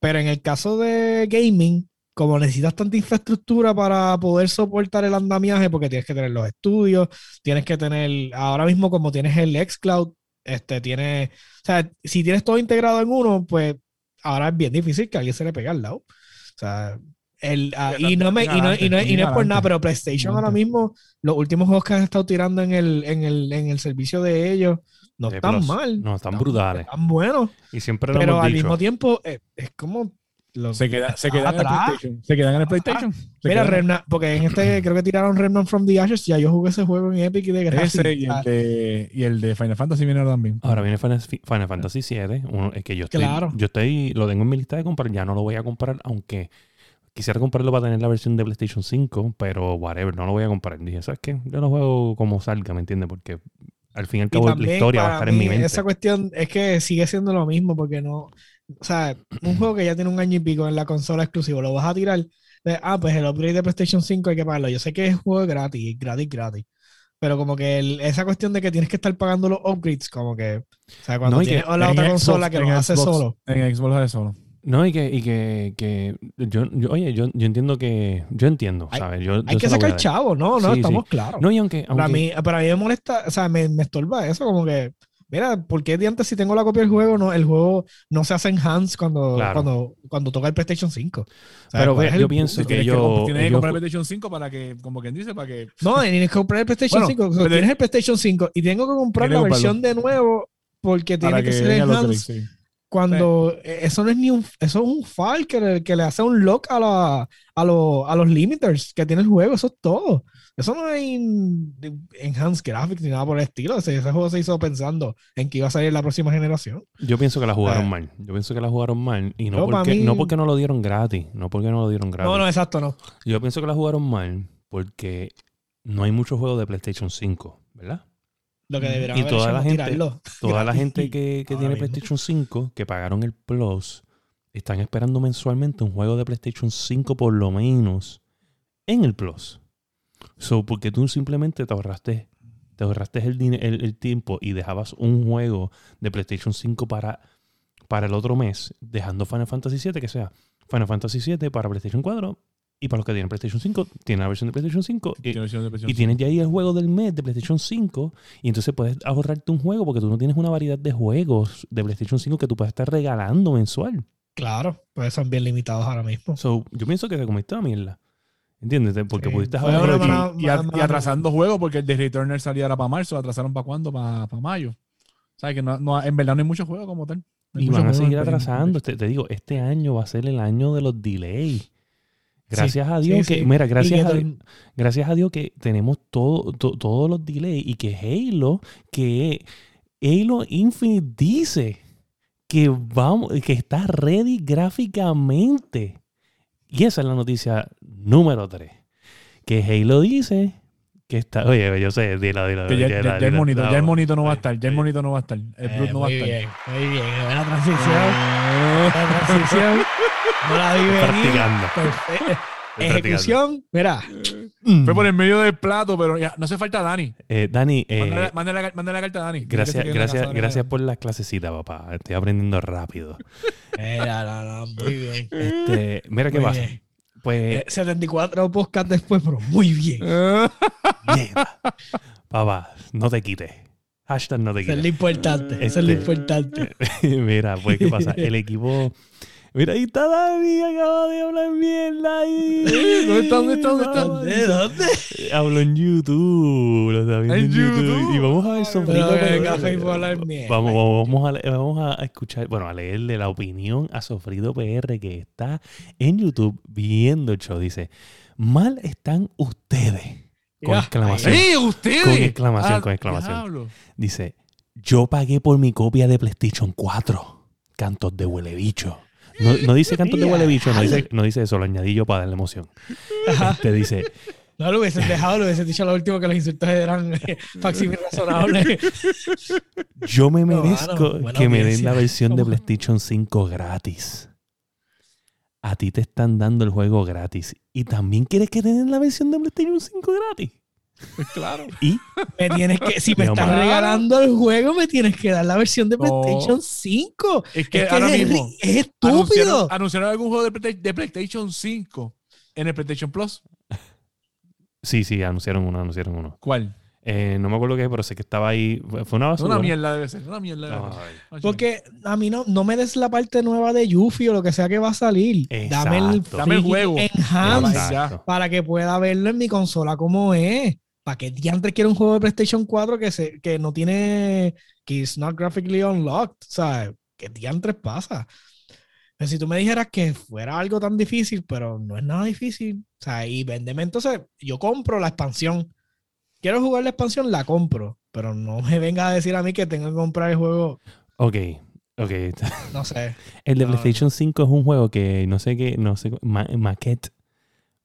Pero en el caso de gaming, como necesitas tanta infraestructura para poder soportar el andamiaje, porque tienes que tener los estudios, tienes que tener, ahora mismo como tienes el xCloud, este, tienes, o sea, si tienes todo integrado en uno, pues ahora es bien difícil que alguien se le pegue al lado. O sea, el, ah, y, no me, y, no, y no- y no es por nada, pero PlayStation ahora mismo, los últimos juegos que han estado tirando en el, en el, en el servicio de ellos, no de están mal. No, están brutales. Están buenos. Y siempre lo Pero hemos al dicho. mismo tiempo, eh, es como. Los- Se, queda, se quedan en el Atrás. PlayStation. Se quedan en el PlayStation. Se Mira, quedan- Remnant, porque en este creo que tiraron Remnant from the Ashes. Ya yo jugué ese juego en Epic y de gracia. Ese y el, de, y el de Final Fantasy viene ahora también. Ahora viene Final, Final Fantasy VII. Uno, es que yo estoy, Claro. yo estoy, lo tengo en mi lista de comprar. Ya no lo voy a comprar, aunque quisiera comprarlo para tener la versión de PlayStation 5, pero whatever, no lo voy a comprar. Dije, ¿sabes qué? Yo lo juego como salga, ¿me entiendes? Porque al fin y al Y cabo la historia va a estar en mi mente. Esa cuestión es que sigue siendo lo mismo, porque no. O sea, un juego que ya tiene un año y pico en la consola exclusivo, lo vas a tirar. de, ah, pues el upgrade de PlayStation 5 hay que pagarlo. Yo sé que es un juego gratis, gratis, gratis. Pero como que el- esa cuestión de que tienes que estar pagando los upgrades, como que. O sea, cuando No, y que tienes la otra Xbox- consola que lo hace solo. En Xbox lo hace solo. No, y que, y que, que yo, yo- oye, yo, yo entiendo que, yo entiendo, ¿sabes? Yo, Hay yo que sacar chavo, no, no, Sí, estamos claros. No, y aunque, Para aunque- mí, para mí me molesta, o sea, me, me estorba eso, como que, mira, ¿por qué de antes si tengo la copia del juego, no, el juego no se hace enhance cuando, Claro. cuando, cuando toca el PlayStation 5? O sea, Pero ¿cuál ve, es el yo pienso que Tienes que, ellos- comp- tienes que comprar el PlayStation 5 para que, como quien dice, para que. No, tienes que comprar el PlayStation Bueno, 5. o sea, pero- tienes el PlayStation 5 y tengo que comprar la versión de nuevo porque tiene que, ser lo enhance sí. cuando eh, eso no es ni un, eso es un file que le, que le hace un lock a, la, a, los- a los limiters que tiene el juego, eso es todo. Eso no hay en- enhanced graphics ni nada por el estilo. Ese, ese juego se hizo pensando en que iba a salir la próxima generación. yo pienso que la jugaron Ah. mal. Yo pienso que la jugaron mal. Y no, porque, mí- no porque no lo dieron gratis. No porque no lo dieron gratis. No, no, exacto, no. Yo pienso que la jugaron mal porque no hay muchos juegos de PlayStation 5, ¿verdad? Lo que deberían Y haber toda la gente- tirarlo. Toda la gente que, que tiene mismo. PlayStation 5, que pagaron el Plus, están esperando mensualmente un juego de PlayStation 5 por lo menos en el Plus. So, porque tú simplemente te ahorraste, te ahorraste el, el, el tiempo y dejabas un juego de PlayStation 5 para, para el otro mes, dejando Final Fantasy 7, que sea Final Fantasy 7 para PlayStation 4 y para los que tienen PlayStation 5, tienen la versión de PlayStation 5 y, versión de PlayStation y tienes ya ahí el juego del mes de PlayStation 5 y entonces puedes ahorrarte un juego porque tú no tienes una variedad de juegos de PlayStation 5 que tú puedes estar regalando mensual. Claro, pues son bien limitados ahora mismo. So, yo pienso que se comiste la mierda. ¿Entiendes? Porque Sí. pudiste Bueno, haber no, aprovechado- no, y, atrasando juegos porque el de Returner salía ahora para marzo, atrasaron para cuándo, para, para mayo. ¿Sabes? Que no, no- en verdad no hay muchos juegos como tal. Y van a seguir atrasando. Te, te digo, este año va a ser el año de los delays. Gracias a Dios sí, que, sí. mira, gracias que a, gracias a Dios que tenemos todo, to- todos los delays y que Halo, que Halo Infinite dice que vamos, que está ready gráficamente. Y esa es la noticia número 3. Que Halo dice que está. Oye, yo sé, dila, dila. Que ya, dila, ya- ya el dila. monito, ya el monito no va a estar, ya el monito no va a estar, el Eh, no va a muy estar. bien, muy bien. Buena transición. Buena transición. No la vi venir. practicando. Perfe- Estoy Ejecución, mira. practicando. Fue por el medio del plato, pero ya, no hace falta Dani. Eh, Dani, eh, Mándale, mándale la, mándale la carta a Dani. Gracias, gracias, gracias por las clasecitas, papá. Estoy aprendiendo rápido. Mira, no, no, muy bien. Este, mira qué pasa. Pues, Eh, 74 podcast después, pero muy bien. mierda. papá, no te quites. Hashtag no te Eso es lo importante. Eso es lo Este- importante. Mira, pues, ¿qué pasa? El equipo. Mira, ahí está Dani, acaba de hablar mierda ahí. ¿Dónde está? ¿Dónde está? ¿Dónde dónde? Hablo en YouTube. Lo está viendo en En YouTube. YouTube. Y vamos a ver mierda. Vamos, vamos, vamos a, vamos a escuchar, bueno, a leerle la opinión a Sofrido PR que está en YouTube viendo el show. Dice, mal están ustedes. Con exclamación. ¡Sí, ustedes! Con exclamación, Ah, con exclamación. diablo. Dice, yo pagué por mi copia de PlayStation 4. Cantos de huele bicho. No, no dice cantos de huele bicho, no dice, no dice eso, lo añadí yo para darle emoción. Te dice, No lo hubiesen dejado, lo hubiesen dicho lo último que los insultos eran eh, facsímil razonable. yo me merezco que me den la versión de. PlayStation 5 gratis. A ti te están dando el juego gratis. ¿Y también quieres que te den la versión de PlayStation 5 gratis? Pues claro. Y Me tienes que, si me estás regalando el juego, me tienes que dar la versión de No. PlayStation 5. Es que Es que ahora es, mismo es estúpido. anunciaron, anunciaron algún juego de, de PlayStation 5 en el PlayStation Plus. sí, sí, anunciaron uno, anunciaron uno. ¿Cuál? Eh, no me acuerdo qué, pero sé que estaba ahí. Fue una basura. Una mierda debe ser. Una mierda debe ser. Porque a mí no, no me des la parte nueva de Yuffie o lo que sea que va a salir. Dame el, Exacto. Dame el juego. Enhance Exacto. para que pueda verlo en mi consola como es. ¿Para que diantre quiere un juego de PlayStation 4 que, se, que no tiene. que is not graphically unlocked? O sea, ¿qué diantres pasa? Pero si tú me dijeras que fuera algo tan difícil, pero no es nada difícil. O sea, y vendeme entonces, yo compro la expansión. Quiero jugar la expansión, la compro. Pero no me venga a decir a mí que tengo que comprar el juego. Ok, ok. No sé. El de No, PlayStation 5 es un juego que no sé qué, no sé, ma- maquette.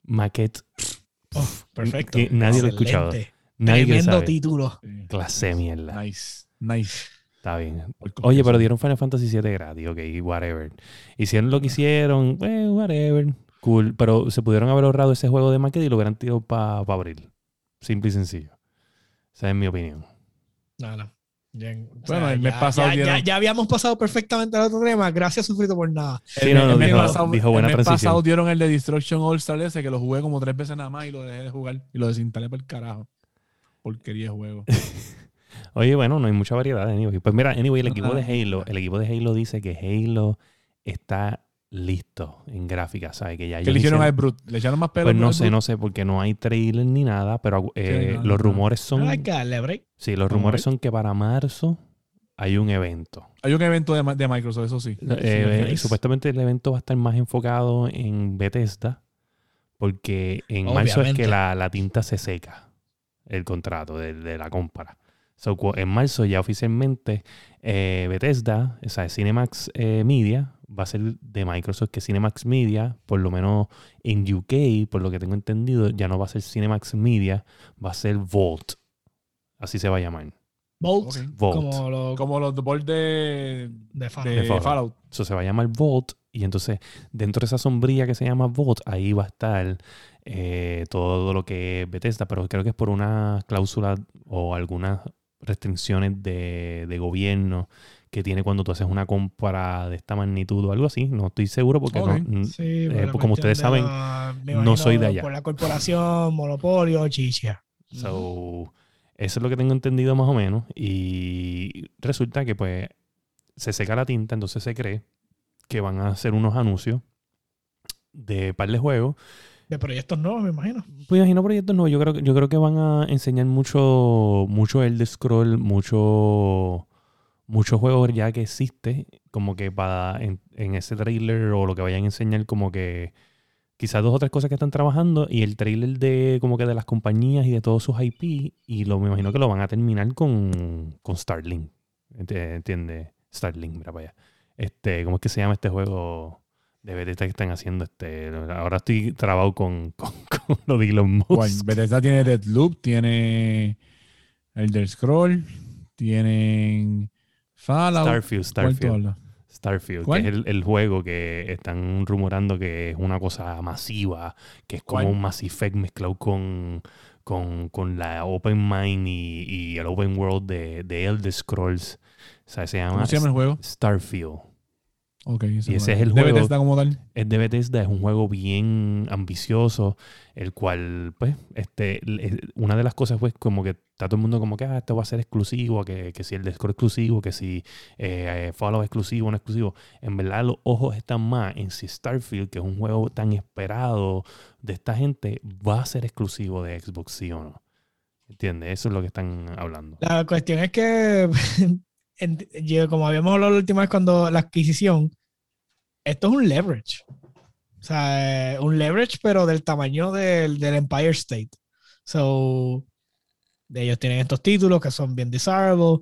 Maquette. Oh, perfecto. Que nadie lo ha escuchado. Nadie Tremendo sabe. título. Clase mierda. Nice. Nice. Está bien. Oye, pero dieron Final Fantasy 7 gratis, ok, whatever. Hicieron lo que hicieron, eh, whatever. Cool. Pero se pudieron haber ahorrado ese juego de maquette y lo hubieran tirado para abril. Simple y sencillo. Esa es mi opinión. No, no. O Bueno, el mes ya, pasado ya, dieron- ya- ya habíamos pasado perfectamente al otro tema. Gracias, Sufrito, por nada. Sí, El, no, no, el mes dijo- pasado, dijo buena el mes transición. pasado dieron el de Destruction All Star ese que lo jugué como tres veces nada más y lo dejé de jugar y lo desinstalé por el carajo. Porquería de juego. Oye, bueno, no hay mucha variedad. Anyway. Pues mira, anyway, el equipo de. Halo, el equipo de Halo dice que Halo está listo en gráfica, ¿sabes? Que ya ¿Qué le hicieron al Brute? ¿Le echaron más pelo? Pues no sé, no sé, porque no hay trailer ni nada, pero eh, los rumores son... Hay que darle break. Sí, los a rumores son que para marzo hay un evento. Hay un evento de, de Microsoft, eso sí. Eh, nice. Supuestamente el evento va a estar más enfocado en Bethesda, porque en marzo es que la, la tinta se seca, el contrato de, de la compra. So, en marzo ya oficialmente eh, Bethesda, o sea, Cinemax eh, Media, va a ser de Microsoft, que Cinemax Media, por lo menos en UK, por lo que tengo entendido, ya no va a ser Cinemax Media, va a ser Vault. Así se va a llamar. Ok. Vault. Como lo Como los boards de, de fan. de De Fallout. Fallout. Eso se va a llamar Vault. Y entonces, dentro de esa sombrilla que se llama Vault, ahí va a estar eh, todo lo que es Bethesda. Pero creo que es por una cláusula o algunas restricciones de, de gobierno que tiene cuando tú haces una compra de esta magnitud o algo así. No estoy seguro porque no, Sí, eh, por pues como ustedes saben, la- no soy de allá. Por la corporación, monopolio, chicha. So, eso es lo que tengo entendido más o menos. Y resulta que pues se seca la tinta, entonces se cree que van a hacer unos anuncios de par de juegos. De proyectos nuevos, me imagino. Pues imagino proyectos nuevos. Yo creo, que- yo creo que van a enseñar mucho, mucho el de scroll, mucho, muchos juegos ya que existe, como que para en, en ese trailer o lo que vayan a enseñar, como que quizás dos o tres cosas que están trabajando y el trailer de como que de las compañías y de todos sus IP y lo me imagino que lo van a terminar con, con Starlink. Ent- ¿Entiendes? Starlink, mira para allá. Este, ¿cómo es que se llama este juego de Bethesda que están haciendo? Este, ahora estoy trabado con, con, con lo de Elon Musk. ¿Cuál? Bethesda tiene Deadloop, tiene Elder Scroll, tienen Fallout. Starfield, ¿Cuál tú Starfield. Starfield, ¿Cuál? que es el, el juego que están rumorando que es una cosa masiva, que es como ¿Cuál? un Mass Effect mezclado con, con, con la Open Mind y, y el Open World de, de Elder Scrolls. O sea, se llama, ¿Cómo se llama el juego? Starfield. Y ese es el de juego. Bethesda como tal. Es de Bethesda, es un juego bien ambicioso, el cual, pues, este, le- una de las cosas, pues, como que está todo el mundo como que, ah, esto va a ser exclusivo, que, que si el Discord exclusivo, que si eh, eh, Fallout exclusivo, no exclusivo. En verdad, los ojos están más en si Starfield, que es un juego tan esperado de esta gente, va a ser exclusivo de Xbox, sí o no. ¿Entiendes? Eso es lo que están hablando. La cuestión es que, yo- como habíamos hablado la última vez cuando la adquisición, esto es un leverage. O sea, eh, un leverage, pero del tamaño del, del Empire State. So, ellos tienen estos títulos que son bien desirable.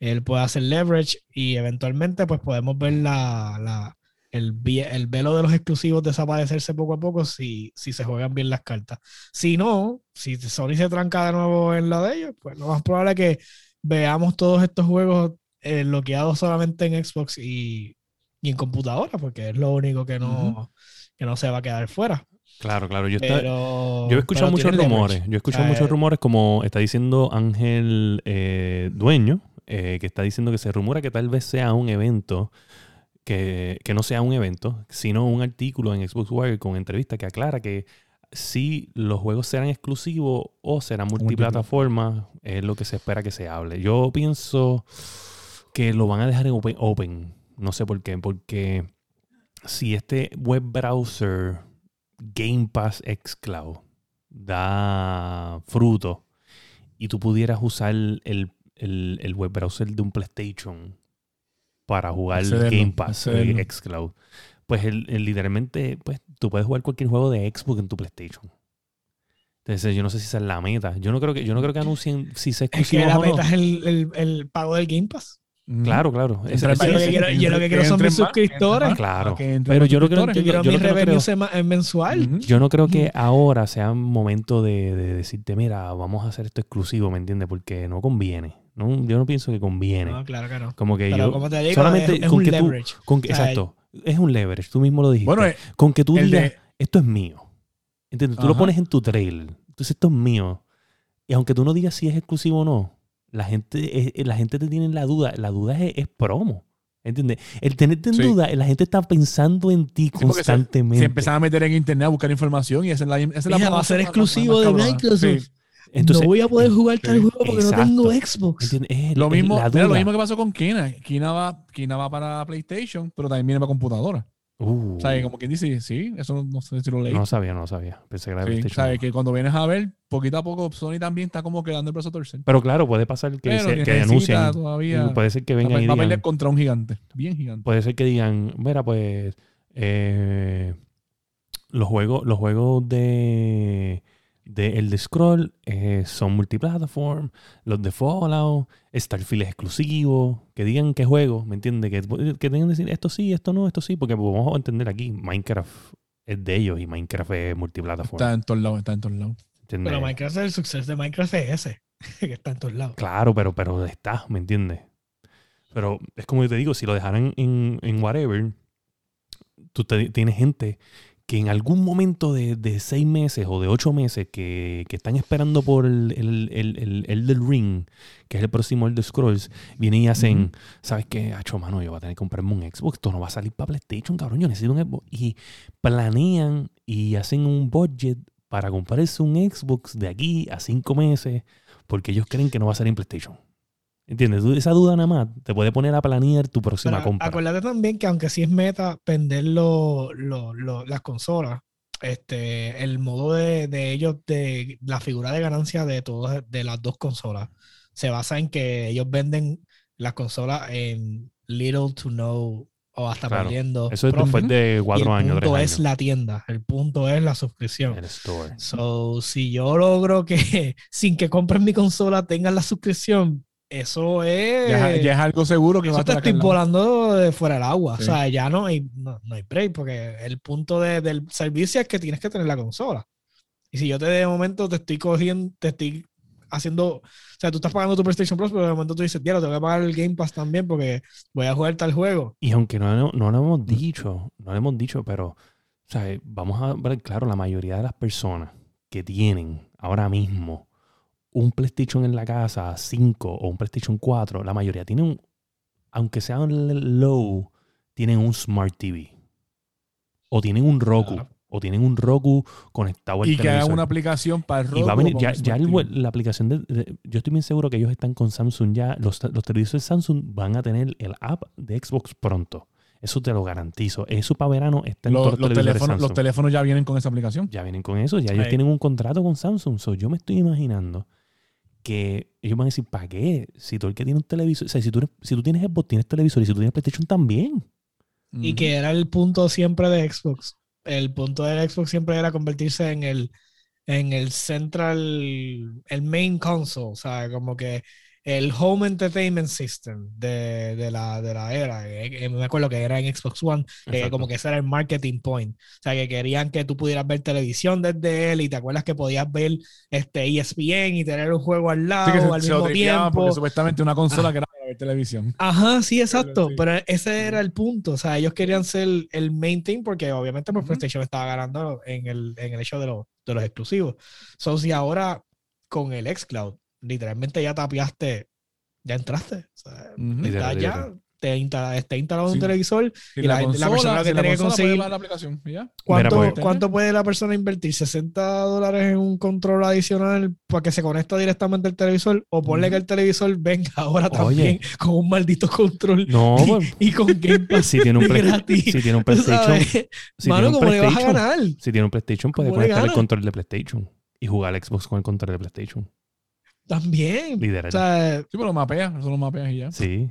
Él puede hacer leverage y eventualmente, pues podemos ver la, la- el, el velo de los exclusivos desaparecerse poco a poco si, si se juegan bien las cartas. Si no, si Sony se tranca de nuevo en la de ellos, pues lo más probable es que veamos todos estos juegos eh, bloqueados solamente en Xbox y, y en computadora, porque es lo único que no, que no se va a quedar fuera. Claro, claro. Yo, Pero, Yo he escuchado muchos rumores. Yo he escuchado O sea, muchos rumores, como está diciendo Ángel eh, Dueño, eh, que está diciendo que se rumora que tal vez sea un evento, que, que no sea un evento, sino un artículo en Xbox Wire con entrevista que aclara que si los juegos serán exclusivos o serán multiplataformas, es lo que se espera que se hable. Yo pienso que lo van a dejar en open. open. No sé por qué, porque si este web browser Game Pass X Cloud da fruto y tú pudieras usar el, el- el web browser de un PlayStation para jugar Game Pass accederlo. X Cloud, pues el, literalmente pues tú puedes jugar cualquier juego de Xbox en tu PlayStation. Entonces yo no sé si esa es la meta. Yo no creo que yo no creo que anuncien si se Es que exclusivo la o no. meta es el, el- el pago del Game Pass. Claro, claro. Entre- ese- Yo lo que quiero, yo lo que quiero son mis suscriptores. más, Claro. Pero yo lo que no. Yo mi lo que no revenue creo- sema- eh, mensual. Yo no creo que ahora sea un momento de, de decirte, mira, vamos a hacer esto exclusivo, ¿me entiendes? Porque no conviene. No, yo no pienso que conviene. No, claro que no. Como que Pero yo. como te digo, solamente es, es con un que tú- leverage. con que- o sea, exacto. Es un leverage. Tú mismo lo dijiste. Bueno, con que tú digas, de- esto es mío. ¿Entiendes? Tú lo pones en tu trailer. Entonces, esto es mío. Y aunque tú no digas si es exclusivo o no, la gente, eh, la gente te tiene la duda. La duda es, es promo. ¿Entiendes? El tenerte en Sí. duda, la gente está pensando en ti se- constantemente. se empezaban a meter en internet a buscar información y esa es la, esa es la va a ser exclusivo de. Microsoft. Sí. Entonces, no voy a poder jugar tal juego porque exacto. no tengo Xbox. Lo mismo, mira, lo mismo que pasó con Kina. Kina va, Kina va para PlayStation, pero también viene para computadora. Uh, O sea, como quien dice, sí, eso no, no sé si lo leí. no lo sabía, no lo sabía. Pensé que era Sí, sabes que cuando vienes a ver, poquito a poco Sony también está como quedando el brazo torcer. Pero claro, puede pasar que, Pero se- que que necesita anuncien. todavía. Puede ser que vengan y a pelear digan. contra un gigante, bien gigante. Puede ser que digan, mira, pues. eh, los juegos, los juegos de. De el de Scroll eh, son multiplataform. Los de Fallout, Starfield es exclusivo. Que digan qué juego, ¿me entiendes? Que, que tengan que decir esto sí, esto no, esto sí. Porque vamos a entender aquí, Minecraft es de ellos y Minecraft es multiplataform. Está en todos lados, está en todos lados. ¿entiendes? Pero Minecraft, el suceso de Minecraft es ese, que está en todos lados. Claro, pero, pero está, ¿me entiendes? Pero es como yo te digo, si lo dejaran en, en whatever, tú te- tienes gente que en algún momento de, de seis meses o de ocho meses que, que están esperando por el, el, el, el Elder Ring, que es el próximo Elder Scrolls, vienen y hacen. ¿sabes qué? Hacho, mano, yo voy a tener que comprarme un Xbox, esto no va a salir para PlayStation, cabrón, yo necesito un Xbox. Y planean y hacen un budget para comprarse un Xbox de aquí a cinco meses porque ellos creen que no va a salir en PlayStation. ¿Entiendes? Esa duda nada más te puede poner a planear tu próxima Pero compra. acuérdate también que aunque sí es meta vender lo- lo- lo- las consolas, este, el modo de, de ellos, de la figura de ganancia de todas, de las dos consolas, se basa en que ellos venden las consolas en little to no o hasta Claro. perdiendo. Eso es después de Y cuatro el años, tres punto años. es la tienda, el punto es la suscripción. El store. So, si yo logro que sin que compren mi consola tengan la suscripción, eso es. Ya, es- ya es algo seguro que va a Eso te estoy volando de fuera del agua. Sí. O sea, ya no hay, no, no hay break, porque el punto de- del servicio es que tienes que tener la consola. Y si yo te de momento te estoy cogiendo, te estoy haciendo. O sea, tú estás pagando tu PlayStation Plus, pero de momento tú dices, te voy a pagar el Game Pass también porque voy a jugar tal juego. Y aunque no, no, no lo hemos dicho, no lo hemos dicho, pero ¿sabes? vamos a ver, claro, la mayoría de las personas que tienen ahora mismo un PlayStation en la casa 5 o un PlayStation 4, la mayoría tienen un, aunque sea un low, tienen un Smart TV. O tienen un Roku. Claro. O tienen un Roku conectado al Y que hagan televisor. una aplicación para el Y Roku. va a venir, ya, ya el- la aplicación de, de- Yo estoy bien seguro que ellos están con Samsung ya. Los, los televisores Samsung van a tener el app de Xbox pronto. Eso te lo garantizo. Eso para verano está en Los, todos los teléfonos, los teléfonos ya vienen con esa aplicación. Ya vienen con eso, ya ellos tienen un contrato con Samsung. So, yo me estoy imaginando que ellos van a decir, ¿para qué? Si tú el que tiene un televisor, o sea, si tú, eres- si tú tienes Xbox, tienes televisor y si tú tienes PlayStation también. Y que era el punto siempre de Xbox. El punto del Xbox siempre era convertirse en el, en el central, el main console, o sea, como que el home entertainment system de, de la, de la era. Eh, eh, Me acuerdo que era en Xbox One, que Exacto. como que ese era el marketing point. O sea, que querían que tú pudieras ver televisión desde él y te acuerdas que podías ver este ESPN y tener un juego al lado Sí, que se- al se lo mismo tiempo. Porque supuestamente una consola Ah. que era para ver televisión. Ajá, sí, exacto. sí. Pero ese era el punto. O sea, ellos querían ser el main team porque obviamente pues, Ujú. PlayStation estaba ganando en el, en el hecho de, los de los exclusivos. So, si ahora con el xCloud, literalmente ya tapiaste, ya entraste. O sea, Literal, ya, te instalado Sí. un televisor. Si Y la- la persona que si tiene que conseguir- puede la aplicación. ya. ¿Cuánto, pues- cuánto puede la persona invertir? ¿60 dólares en un control adicional para que se conecte directamente al televisor? ¿O ponle que el televisor venga ahora Oye. también con un maldito control No, y, pues, y con Game Pass? si tiene un, gratis. si tiene un PlayStation, si Mano, tiene un ¿cómo le vas a PlayStation, ganar? si tiene un PlayStation puede ¿Cómo le conectar el control de PlayStation y jugar al Xbox con el control de PlayStation. También. Literal. O sea, Sí, pero lo mapeas, eso lo mapeas y ya. sí.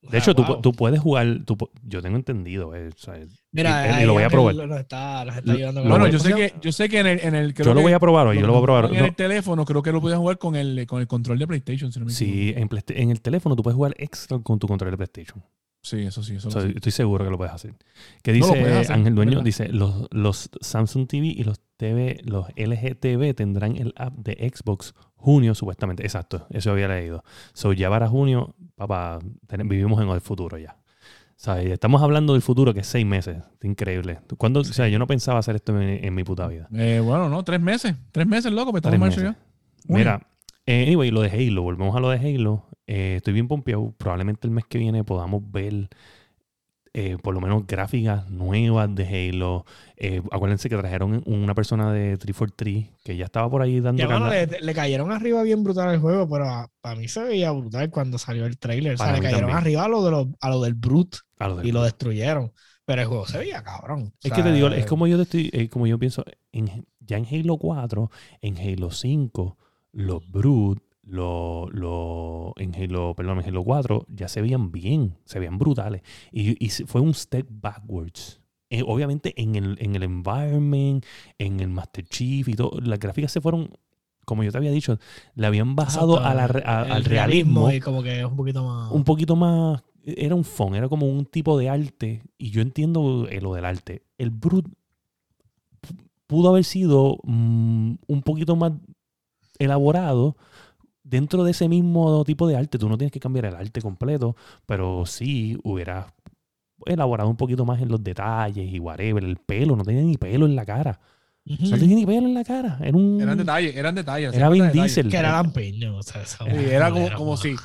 De sea, hecho, tú, wow. tú puedes jugar, tú yo tengo entendido, eh, o sea, Mira, y- y ahí lo voy a probar. Está, está ayudando Bueno, yo sé que, yo sé que en el, en el creo yo lo que voy a probar hoy, yo lo voy a probar. En No, el teléfono creo que lo puedes jugar con el, con el control de PlayStation, si no me equivoco. sí, en, en el teléfono tú puedes jugar extra con tu control de PlayStation. Sí, eso sí, eso O sea, lo sé. estoy seguro que lo puedes hacer. Que lo dice hacer, Ángel Dueño, ¿verdad? dice, los, los Samsung TV y los TV, los LG TV tendrán el app de Xbox junio, supuestamente. Exacto, eso había leído. So, ya para junio, papá, ten- vivimos en el futuro ya. O sea, estamos hablando del futuro que es seis meses. Es increíble. ¿Cuándo, O sea, yo no pensaba hacer esto en, en mi puta vida. Eh, bueno, no, tres meses. Tres meses, loco, pero estamos Tres en ya. Mira, eh, anyway, lo de Halo, volvemos a lo de Halo. Eh, estoy bien pompeado. Probablemente el mes que viene podamos ver eh, por lo menos gráficas nuevas de Halo. Eh, acuérdense que trajeron una persona de 343 que ya estaba por ahí dando bueno, le, le cayeron arriba bien brutal el juego, pero para mí se veía brutal cuando salió el trailer. O sea, Para le cayeron también. arriba a lo, de lo- a lo del Brute a lo del- y lo destruyeron. Pero el juego se veía cabrón. Es O que te digo, es como yo estoy, eh, como yo pienso, en- ya en Halo 4, en Halo 5, los Brute, los, los- en Halo, perdón, en Halo 4, ya se veían bien, se veían brutales. Y, y fue un step backwards. Eh, obviamente en el, en el environment, en el Master Chief y todo, las gráficas se fueron, como yo te había dicho, le habían bajado a la a- al realismo y como que es un poquito más. un poquito más. Era un fun, era como un tipo de arte. Y yo entiendo eh, lo del arte. El Brut pu- pudo haber sido mm, un poquito más elaborado dentro de ese mismo tipo de arte. Tú no tienes que cambiar el arte completo, pero sí hubieras elaborado un poquito más en los detalles y whatever. El pelo, no tenía ni pelo en la cara. No tenía ni pelo en la cara. Era un. Eran detalles, eran detalles. era Vin detalles. Diesel. Que era lampiño. O sea, era como, era como si,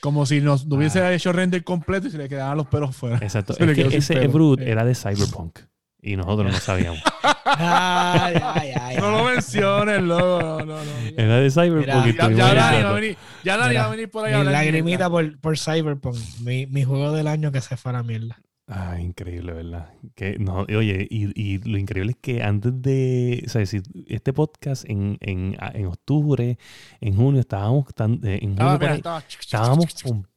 como si nos no hubiese Ah. hecho render completo y se le quedaban los pelos fuera. Exacto. Es que ese pelo. Brut Eh. era de Cyberpunk. Y nosotros no sabíamos. Ay, ay, ay, No lo menciones, loco. No, no, no. Era de Cyberpunk. Mira, Ya, ya Dani va a venir, ya Dani va a venir por ahí a Mi hablar lagrimita por, por Cyberpunk. Mi, mi juego del año que se fue a la mierda. Ah, increíble, ¿verdad? Que, no, oye, y, y lo increíble es que antes de, o sea, si este podcast en, en, en octubre, en junio, estábamos tan, eh, en junio Ah, mira, ahí, estaba- estábamos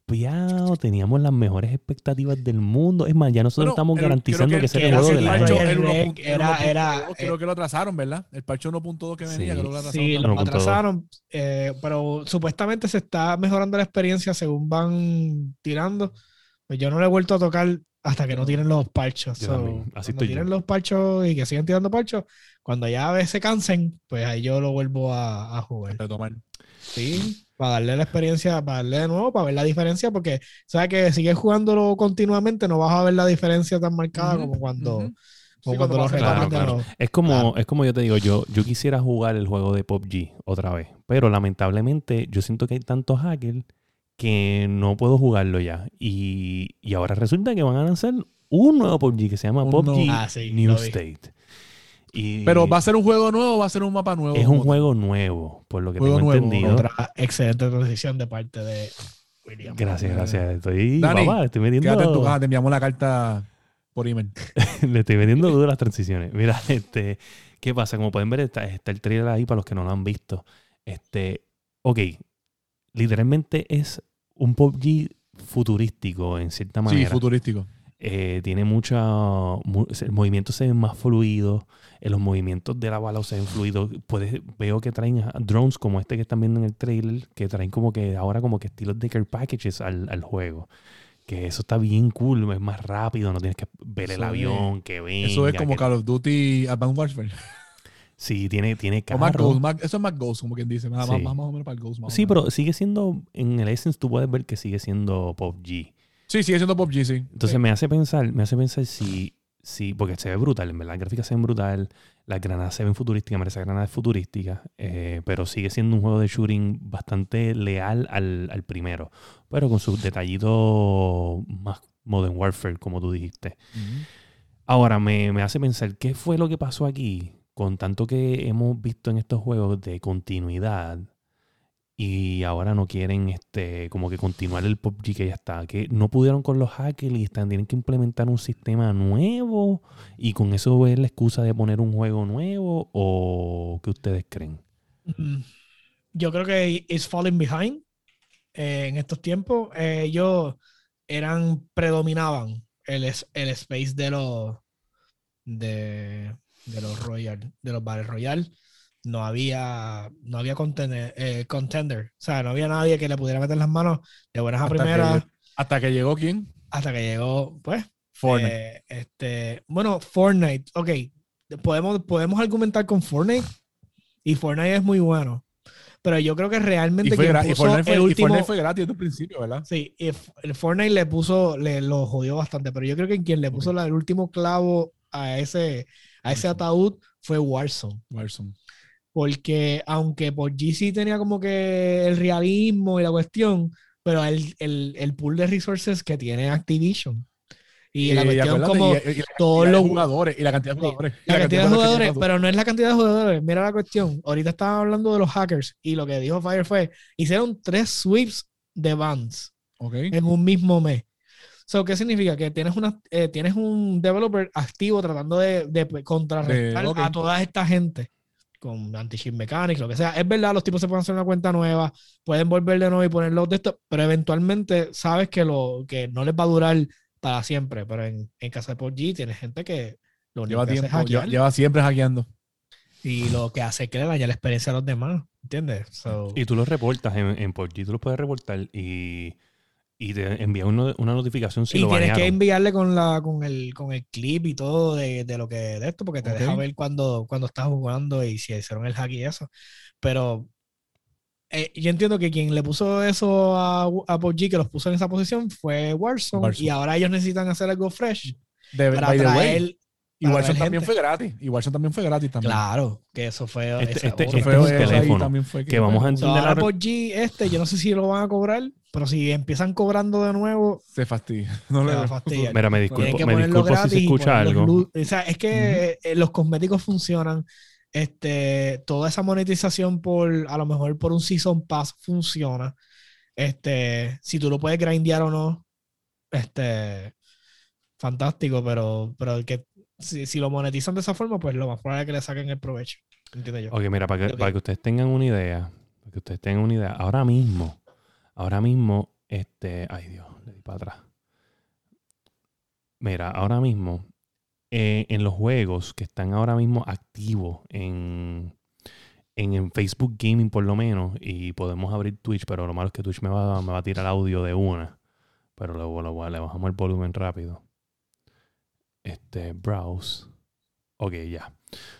pompeados, teníamos las mejores expectativas del mundo. Es más, ya nosotros Bueno, estamos el- garantizando que, que- ese que el era juego el Era- 1.2, era- era- creo que lo atrasaron, ¿verdad? El parche 1.2 que venía, Sí. creo que lo atrasaron. Sí, lo 1.2. atrasaron, eh, pero supuestamente se está mejorando la experiencia según van tirando. Pues yo no le he vuelto a tocar hasta que no tienen los parchos. So, así cuando yo. tienen los parchos y que sigan tirando parchos, cuando ya a veces se cansen, pues ahí yo lo vuelvo a, a jugar. Retomar. Sí, para darle la experiencia, para darle de nuevo, para ver la diferencia, porque sabes que si sigues jugándolo continuamente no vas a ver la diferencia tan marcada como cuando, como Sí, cuando cuando lo Claro. Es como, Claro. es como yo te digo, yo, yo quisiera jugar el juego de PUBG otra vez, pero lamentablemente yo siento que hay tantos hackers que no puedo jugarlo ya. Y, y ahora resulta que van a lanzar un nuevo PUBG que se llama Un PUBG Ah, sí, New. State. Y Pero va a ser un juego nuevo o va a ser un mapa nuevo. es un juego nuevo, por lo que Juego tengo nuevo, entendido. Otra excelente transición de parte de William. Gracias, gracias. Estoy, Dani, papá, estoy metiendo, Quédate en tu casa, te enviamos la carta por email. le estoy metiendo duro a las transiciones. Mira, este, ¿qué pasa? Como pueden ver, está, está el trailer ahí para los que no lo han visto. Este, ok, literalmente es un PUBG futurístico en cierta Sí, manera. futurístico. Eh, tiene mucha. mu- el movimiento se ve más fluido. eh, los movimientos de la bala se ven fluidos. Puedes, veo que traen drones como este que están viendo en el trailer, que traen como que ahora como que estilos de care packages al, al juego. Que eso está bien cool, es más rápido, no tienes que ver el avión que venga. Eso es como que- Call of Duty Advanced Warfare. Sí, tiene, tiene más carro. Más- eso es más Ghost, como quien dice. Más, Sí. más, más o menos para el Ghost. Sí, pero sigue siendo, en el Essence tú puedes ver que sigue siendo PUBG. Sí, sigue siendo PUBG, sí. Entonces me hace pensar, me hace pensar si, si, porque se ve brutal, en verdad, las gráficas se ven brutal, las granadas se ven futurísticas, esa granada es futurística, eh, pero sigue siendo un juego de shooting bastante leal al, al primero, pero con sus detallitos más Modern Warfare, como tú dijiste. Ahora, me, me hace pensar, ¿qué fue lo que pasó aquí? Con tanto que hemos visto en estos juegos de continuidad y ahora no quieren este como que continuar el PUBG que ya está. Que no pudieron con los hackers y están, tienen que implementar un sistema nuevo y con eso es la excusa de poner un juego nuevo o qué ustedes creen. Mm, Yo creo que is falling behind eh, en estos tiempos. Eh, ellos eran, predominaban el, es- el space de los de, de los Royal, de los Battle Royale. No había, no había contender, eh, contender. O sea, no había nadie que le pudiera meter las manos de buenas a primeras Hasta que llegó quién? hasta que llegó, pues, Fortnite. eh, este, bueno, Fortnite, ok, podemos, podemos argumentar con Fortnite y Fortnite es muy bueno, pero yo creo que y, realmente fue quien gra- y puso Fortnite fue, el y último, Fortnite fue gratis desde el principio, ¿verdad? sí, y el Fortnite le puso, le lo jodió bastante, pero yo creo que quien le puso la- el último clavo a ese, a ese ataúd fue Warzone. Warzone. Porque aunque por GC tenía como que el realismo y la cuestión, pero el, el, el pool de resources que tiene Activision. Y, la cuestión acuérdate, como y- la todos los jugadores y la cantidad de jugadores. la cantidad de jugadores, pero no es la cantidad de jugadores. Mira la cuestión. Ahorita estaban hablando de los hackers y lo que dijo Fire fue, hicieron tres sweeps de bans Ok. en un mismo mes. So, ¿Qué significa? Que tienes, una, eh, tienes un developer activo tratando de, de contrarrestar De- ok. a toda esta gente con anti-cheat mechanics, lo que sea. Es verdad, los tipos se pueden hacer una cuenta nueva, pueden volver de nuevo y ponerlo de esto, pero eventualmente sabes que, lo, que no les va a durar para siempre. Pero en, en casa de PUBG tienes gente que lo único Lleva que hace es tiempo, lleva, hackear lleva siempre hackeando. y lo que hace es que le daña la experiencia a los demás, ¿entiendes? So, Y tú los reportas en, en PUBG, tú los puedes reportar y, y te envía uno- una notificación si y lo tienes que enviarle con la con el con el clip y todo de, de lo que de esto porque te Ok. deja ver cuando cuando estás jugando y si hicieron el hack y eso pero eh, yo entiendo que quien le puso eso a, a PUBG que los puso en esa posición fue Warzone, Warzone. y ahora ellos necesitan hacer algo fresh De, para traer y traer también gente. fue gratis. Y Warzone también fue gratis también. claro que eso fue Este- este- Eso este fue, es teléfono fue que vamos a entender ahora PUBG este yo no sé si lo van a cobrar pero si empiezan cobrando de nuevo Se fastidia. No Se le va a fastidiar. Mira, me disculpo, me si se escucha algo. O sea, es que eh, los cosméticos funcionan. Este, toda esa monetización por, a lo mejor por un Season Pass funciona. Este, si tú lo puedes grindear o no, este, fantástico, pero, pero que si, si lo monetizan de esa forma, pues lo más probable es que le saquen el provecho. ¿Entiendes yo? Ok, mira, para que, para que ustedes tengan una idea, para que ustedes tengan una idea, ahora mismo, ahora mismo, este, ay Dios, le di para atrás. Mira, ahora mismo, eh, en los juegos que están ahora mismo activos en, en, en Facebook Gaming por lo menos, y podemos abrir Twitch, pero lo malo es que Twitch me va, me va a tirar audio de una. Pero luego lo, le bajamos el volumen rápido. Este, browse. Ok, ya.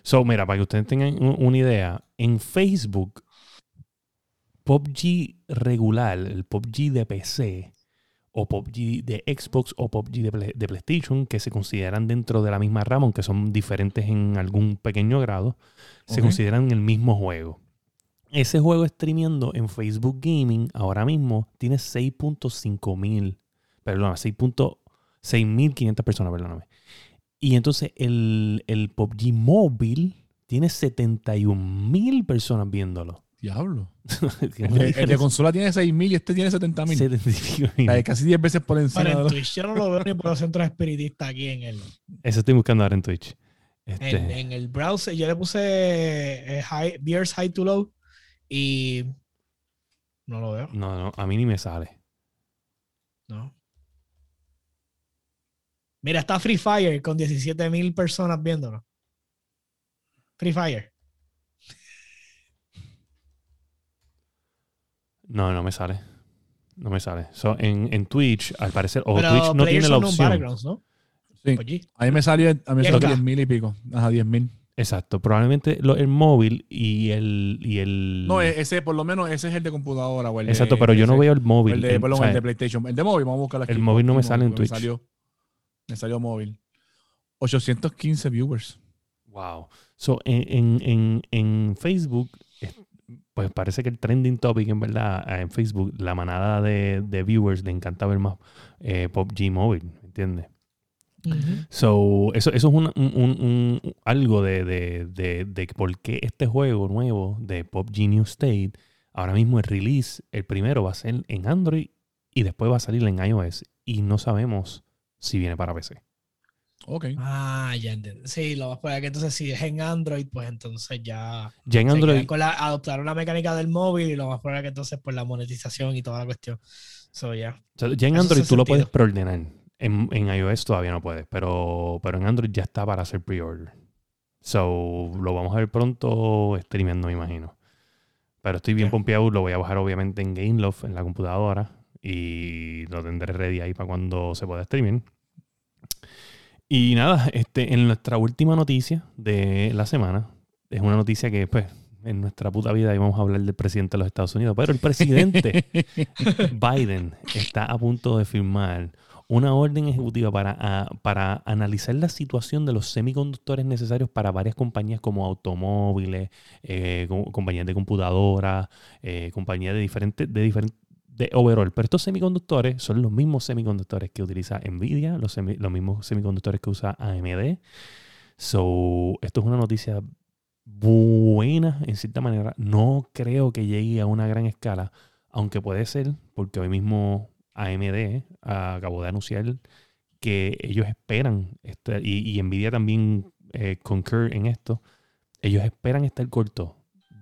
So, mira, para que ustedes tengan un- una idea, en Facebook, PUBG regular, el PUBG de PC, o PUBG de Xbox, o PUBG de, de PlayStation, que se consideran dentro de la misma rama, aunque son diferentes en algún pequeño grado, se consideran el mismo juego. Ese juego streameando en Facebook Gaming ahora mismo tiene 6.5 mil, perdón, 6.500 personas, perdóname. Y entonces el, el PUBG móvil tiene 71.000 personas viéndolo. Diablo. El de, el de consola tiene 6.000 y este tiene 70.000. 75.000. O sea, casi 10 veces por encima. De en Twitch yo no lo veo ni por los centros espiritistas aquí en el, Eso estoy buscando ahora en Twitch. Este, en, en el browser. Yo le puse eh, high, Beers High to Low y no lo veo. No, no, a mí ni me sale. No. Mira, está Free Fire con 17.000 personas viéndolo. Free Fire. No, no me sale. No me sale. So, en, en Twitch, al parecer, o Pero Twitch no tiene la opción. ¿no? Sí. PUBG. A mí me salió, a mí me salió 10K. 10.000 y pico. Ajá, 10.000. Exacto. Probablemente lo- el móvil y el. Y el No, e- ese, por lo menos, ese es el de computadora. O el de- Exacto, pero yo no veo el móvil. El de, En- perdón, o sea, el de PlayStation. El de móvil, vamos a buscar aquí. el móvil no me sale en Twitch. Me salió, me salió móvil. 815 viewers. Wow. So, en, en, en, en Facebook, es- pues parece que el trending topic, en verdad, eh, en Facebook, la manada de, de viewers le encanta ver más eh, PUBG móvil, ¿entiendes? Ujú. So, eso, eso es un, un- un- un- algo de, de, de, de por qué este juego nuevo de PUBG New State, ahora mismo el release, el primero va a ser en Android y después va a salir en iOS. Y no sabemos si viene para PC. Ok. Ah, ya entiendo. Sí, lo más probable es que entonces si es en Android, pues entonces ya Ya en Android, con la, adoptaron la mecánica del móvil y lo más probable es que entonces por la monetización y toda la cuestión. So. O sea, ya en Eso Android tú lo puedes preordenar. En, en iOS todavía no puedes, pero, pero en Android ya está para hacer pre-order. So, lo vamos a ver pronto streameando, me imagino. Pero estoy bien Ya. pompeado, lo voy a bajar obviamente en Gameloft, en la computadora, y lo tendré ready ahí para cuando se pueda streaming. Y nada, este, en nuestra última noticia de la semana, es una noticia que pues en nuestra puta vida íbamos a hablar del presidente de los Estados Unidos, pero el presidente Biden está a punto de firmar una orden ejecutiva para, para analizar la situación de los semiconductores necesarios para varias compañías como automóviles, eh, co- compañías de computadoras, eh, compañías de diferentes, de diferentes, de overall. Pero estos semiconductores son los mismos semiconductores que utiliza Nvidia, los, semi- los mismos semiconductores que usa AMD. So, esto es una noticia buena en cierta manera. No creo que llegue a una gran escala, aunque puede ser, porque hoy mismo AMD acabó de anunciar que ellos esperan, este- y, Nvidia también eh, en esto, ellos esperan estar cortos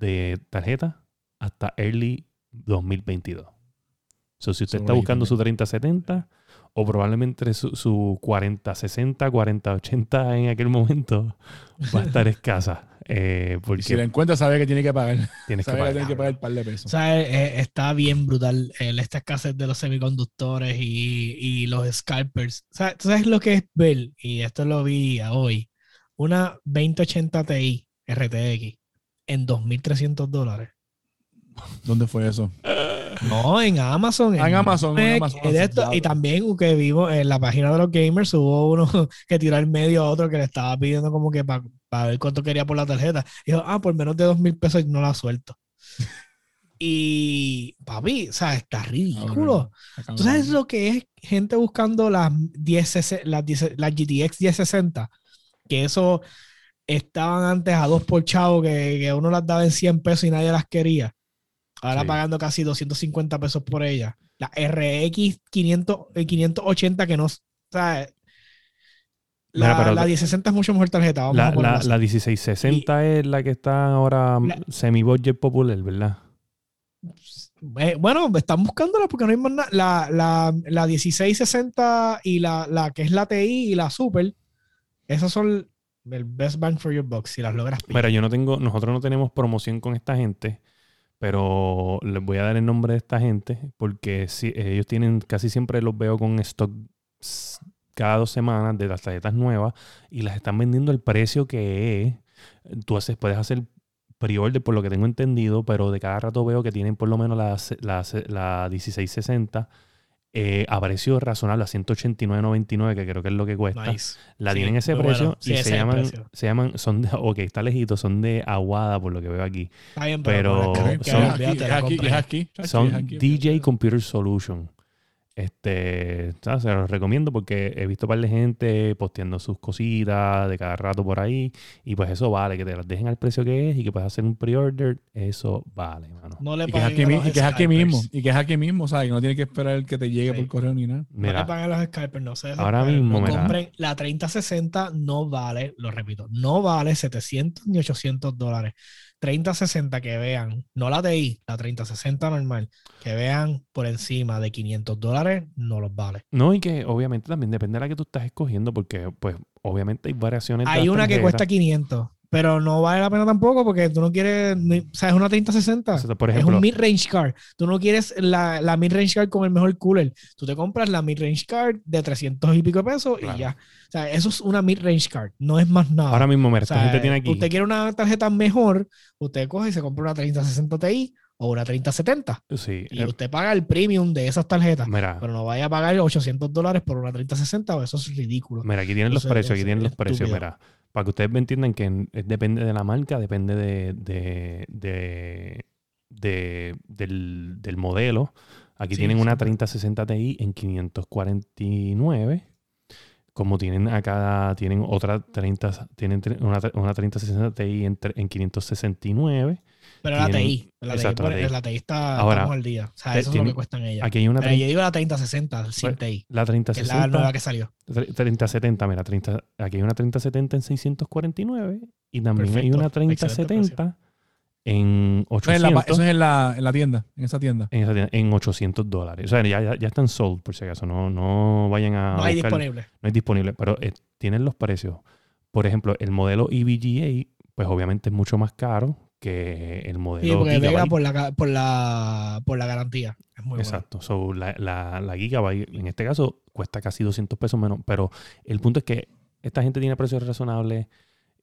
de tarjeta hasta early 2022. So, si usted está buscando su también. 3070 o probablemente su, su 4060, 4080 en aquel momento, va a estar escasa. eh, porque si la encuentra, sabe que tiene que pagar. tienes que Sabe que pagar. tiene que pagar el par de O pesos. sea, eh, está bien brutal eh, esta escasez de los semiconductores y, y los scalpers. O sea, ¿tú sabes lo que es ver? Y esto lo vi hoy. Una 2080 Ti RTX en 2.300 dólares. ¿Dónde fue eso? No, en Amazon. Ah, en Amazon, en Mac, Amazon, en esto. y también que vimos en la página de los gamers hubo uno que tiró al medio a otro que le estaba pidiendo como que para ver cuánto quería por la tarjeta. Y dijo, ah, por menos de dos mil pesos no la suelto. y papi, o sea, está ridículo. ¿Tú sabes lo que es gente buscando las 10, las, 10 las GTX 1060? Que eso estaban antes a dos por chavo, que, que uno las daba en 100 pesos y nadie las quería. Ahora Sí. pagando casi 250 pesos por ella. La RX 500, eh, 580 que no... O sea, la, Mira, la 1060 es mucho mejor tarjeta. Vamos La, a la, la 1660 es la que está ahora semi-budget popular, ¿verdad? Eh, bueno, están buscándola porque no hay más nada. La, la, la 1660 y la, la que es la TI y la Super, esas son el best bang for your buck si las logras pillar. Mira, yo no tengo, nosotros no tenemos promoción con esta gente, pero les voy a dar el nombre de esta gente porque si, ellos tienen, casi siempre los veo con stock cada dos semanas de las tarjetas nuevas y las están vendiendo el precio que es. Tú haces, puedes hacer pre-order por lo que tengo entendido, pero de cada rato veo que tienen por lo menos la, la, la 1660 eh, a precio razonable, a 189.99, que creo que es lo que cuesta. Nice. La Sí, tienen ese precio bueno. Sí, y ese se llaman, precio. se llaman, son de, ok, está lejito, son de Aguada por lo que veo aquí. Está bien, Pero son- aquí, aquí, aquí. DJ Computer Solution. Este, ¿sabes? se los recomiendo porque he visto un par de gente posteando sus cositas de cada rato por ahí. Y pues eso vale, que te las dejen al precio que es y que puedas hacer un pre-order. Eso vale, mano. No le Y que es aquí, mi- y que es aquí mismo. Y que es aquí mismo, ¿sabes? Que no tiene que esperar que te llegue Sí. por correo ni nada. No le paguen los scalpers, no se Ahora mismo, no mira. compren. La 3060 no vale, lo repito, no vale 700 ni 800 dólares. 3060 que vean, no la TI, la 3060 normal, que vean por encima de 500 dólares, no los vale. no, y que obviamente también depende de la que tú estás escogiendo, porque pues obviamente hay variaciones. Hay una que cuesta 500, pero no vale la pena tampoco porque tú no quieres, o sea, es una 3060. O sea, por es ejemplo, un mid-range card. Tú no quieres la, la mid-range card con el mejor cooler. Tú te compras la mid-range card de 300 y pico de pesos Claro. y ya. O sea, eso es una mid-range card. No es más nada. ahora mismo, mira, O sea, tiene aquí. Usted quiere una tarjeta mejor, usted coge y se compra una 3060 Ti o una 3070. Sí, Y eh, usted paga el premium de esas tarjetas. mira, Pero no vaya a pagar 800 dólares por una 3060 o eso es ridículo. Mira, aquí tienen los es- precios, aquí tienen es los precios, mira. Para que ustedes me entiendan que es- depende de la marca, depende de, de- de- de- del, del modelo. Aquí Sí, tienen una siempre. 3060 Ti en 549. Como tienen acá, tienen otra 30, tienen una, una 3060 Ti en, en 569. Pero la tienen- TI, la TI, exacto, la por- TI. la TI está Ahora, estamos al día. O sea, te- eso es lo que cuestan ellas. Aquí hay una, Pero trein- yo digo la 3060 sin Pues, TI, la que es la 3060. nueva que salió. Tre- 3070, mira, 30, aquí hay una 3070 en 649 y también hay Perfecto, una excelente 3070 en Eso es, en la, 800, pa- eso es en la, en la tienda, en esa tienda. en, esa tienda, en 800 dólares. O sea, ya, ya, ya están sold, por si acaso. No, no vayan a No hay buscar- disponible. No hay disponible, pero eh, tienen los precios. Por ejemplo, el modelo E EVGA, pues obviamente es mucho más caro que el modelo Sí, porque pega Gigabyte. por la, por la, por la garantía. Es muy bueno. Exacto. So, la, la, la Gigabyte, en este caso, cuesta casi 200 pesos menos. Pero el punto es que esta gente tiene precios razonables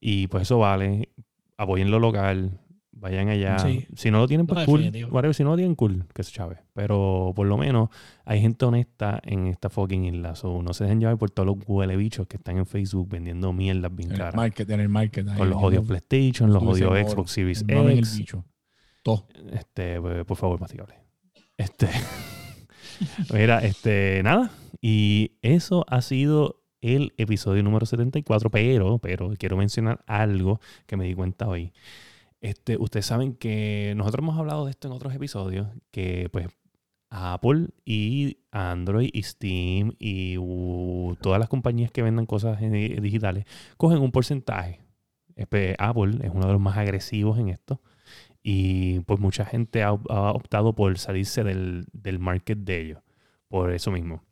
y pues eso vale. Apoyen lo local. Vayan allá. Sí. Si no lo tienen, No, pues cool. Whatever. Si no lo tienen, cool. Que se chave. Pero por lo menos hay gente honesta en esta fucking isla. So, no se dejen llevar por todos los huele bichos que están en Facebook vendiendo mierdas bien En el caras. market, en el market. ahí Con los odios PlayStation, los odios. Xbox Series X. bicho. Todo. Este, pues, por favor, masticable. Este. Mira, este, nada. Y eso ha sido el episodio número 74, pero, pero quiero mencionar algo que me di cuenta hoy. Este, ustedes saben que nosotros hemos hablado de esto en otros episodios, que pues Apple y Android y Steam y todas las compañías que vendan cosas eh, digitales cogen un porcentaje. Espe- Apple es uno de los más agresivos en esto. Y pues mucha gente ha, ha optado por salirse del, del market de ellos. Por eso mismo.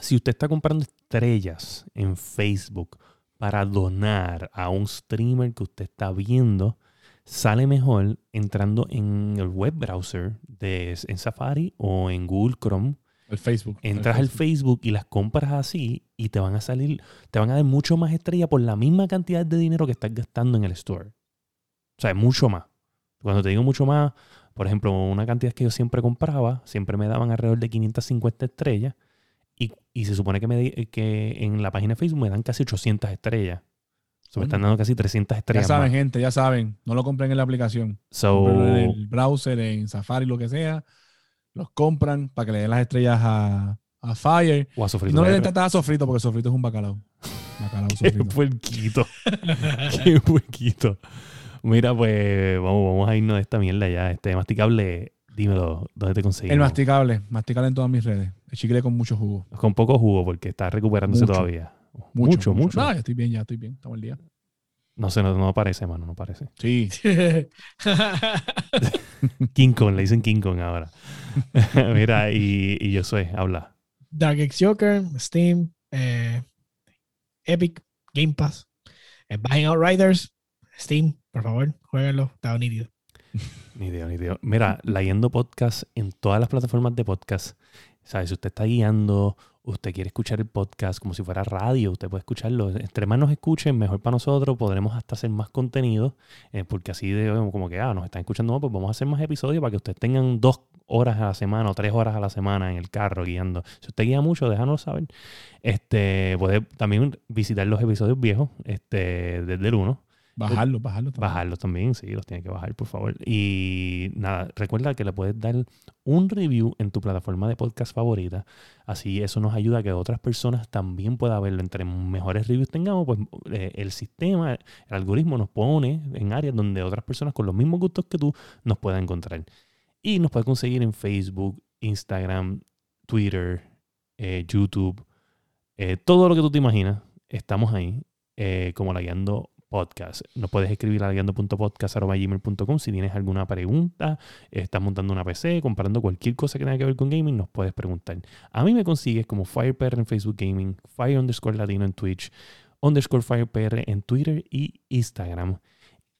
Si usted está comprando estrellas en Facebook para donar a un streamer que usted está viendo, sale mejor entrando en el web browser de, en Safari o en Google Chrome. El Facebook. el Entras al Facebook y las compras así y te van a salir, te van a dar mucho más estrellas por la misma cantidad de dinero que estás gastando en el store. O sea, mucho más. Cuando te digo mucho más, por ejemplo, una cantidad que yo siempre compraba, siempre me daban alrededor de 550 estrellas. Y, y se supone que, me, que en la página de Facebook me dan casi 800 estrellas. So, me están dando casi 300 Ya estrellas. saben, más. gente, ya saben. No lo compren en la aplicación. So, en el browser, en Safari, lo que sea. Los compran para que le den las estrellas a, a Fire. o a Y sofrito no le de den tantas a sofrito porque sofrito es un bacalao. Bacalao Qué sofrito. puerquito. Qué puerquito. Mira, pues vamos, vamos a irnos de esta mierda ya. Este masticable, dímelo, ¿dónde te conseguimos? El masticable. Masticable en todas mis redes. El chicle con mucho jugo. Con poco jugo porque está recuperándose Mucho. todavía. Mucho, mucho. No, ya estoy bien, ya estoy bien. Estamos al día. No sé, no, no parece, mano, no parece. Sí. King Kong, le dicen King Kong ahora. Mira, y, y yo soy, habla. Dark X Joker, Steam, eh, Epic, Game Pass, eh, Buying Outriders, Steam, por favor, jueguenlo, está nítido. Ni idea, ni idea. Mira, leyendo podcast en todas las plataformas de podcast. ¿Sabes? Si usted está guiando, usted quiere escuchar el podcast como si fuera radio, usted puede escucharlo. Entre más nos escuchen, mejor para nosotros. Podremos hasta hacer más contenido. eh, porque así de como que, ah, nos están escuchando más, pues vamos a hacer más episodios para que ustedes tengan dos horas a la semana o tres horas a la semana en el carro guiando. Si usted guía mucho, déjanos saber. Este, puede también visitar los episodios viejos, este, desde el 1. Bajarlo, bajarlo. también. Bajarlos también, sí, los tienes que bajar, por favor. Y nada, recuerda que le puedes dar un review en tu plataforma de podcast favorita. Así eso nos ayuda a que otras personas también puedan verlo. Entre mejores reviews tengamos, pues eh, el sistema, el algoritmo nos pone en áreas donde otras personas con los mismos gustos que tú nos puedan encontrar. Y nos puedes conseguir en Facebook, Instagram, Twitter, eh, YouTube, eh, todo lo que tú te imaginas. Estamos ahí, como la guiando podcast. Nos puedes escribir a si tienes alguna pregunta, estás montando una PC, comparando cualquier cosa que tenga que ver con gaming, nos puedes preguntar. A mí me consigues como FirePR en Facebook Gaming, Fire underscore Latino en Twitch, underscore FirePR en Twitter y Instagram.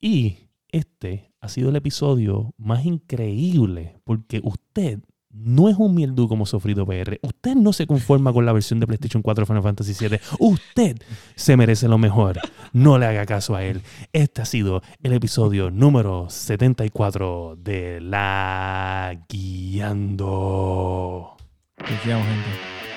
Y este ha sido el episodio más increíble porque usted no es un mierdu como Sofrito PR. Usted no se conforma con la versión de PlayStation 4 Final Fantasy VII. Usted se merece lo mejor. No le haga caso a él. Este ha sido el episodio número 74 de La Guiando. Chequeamos, gente.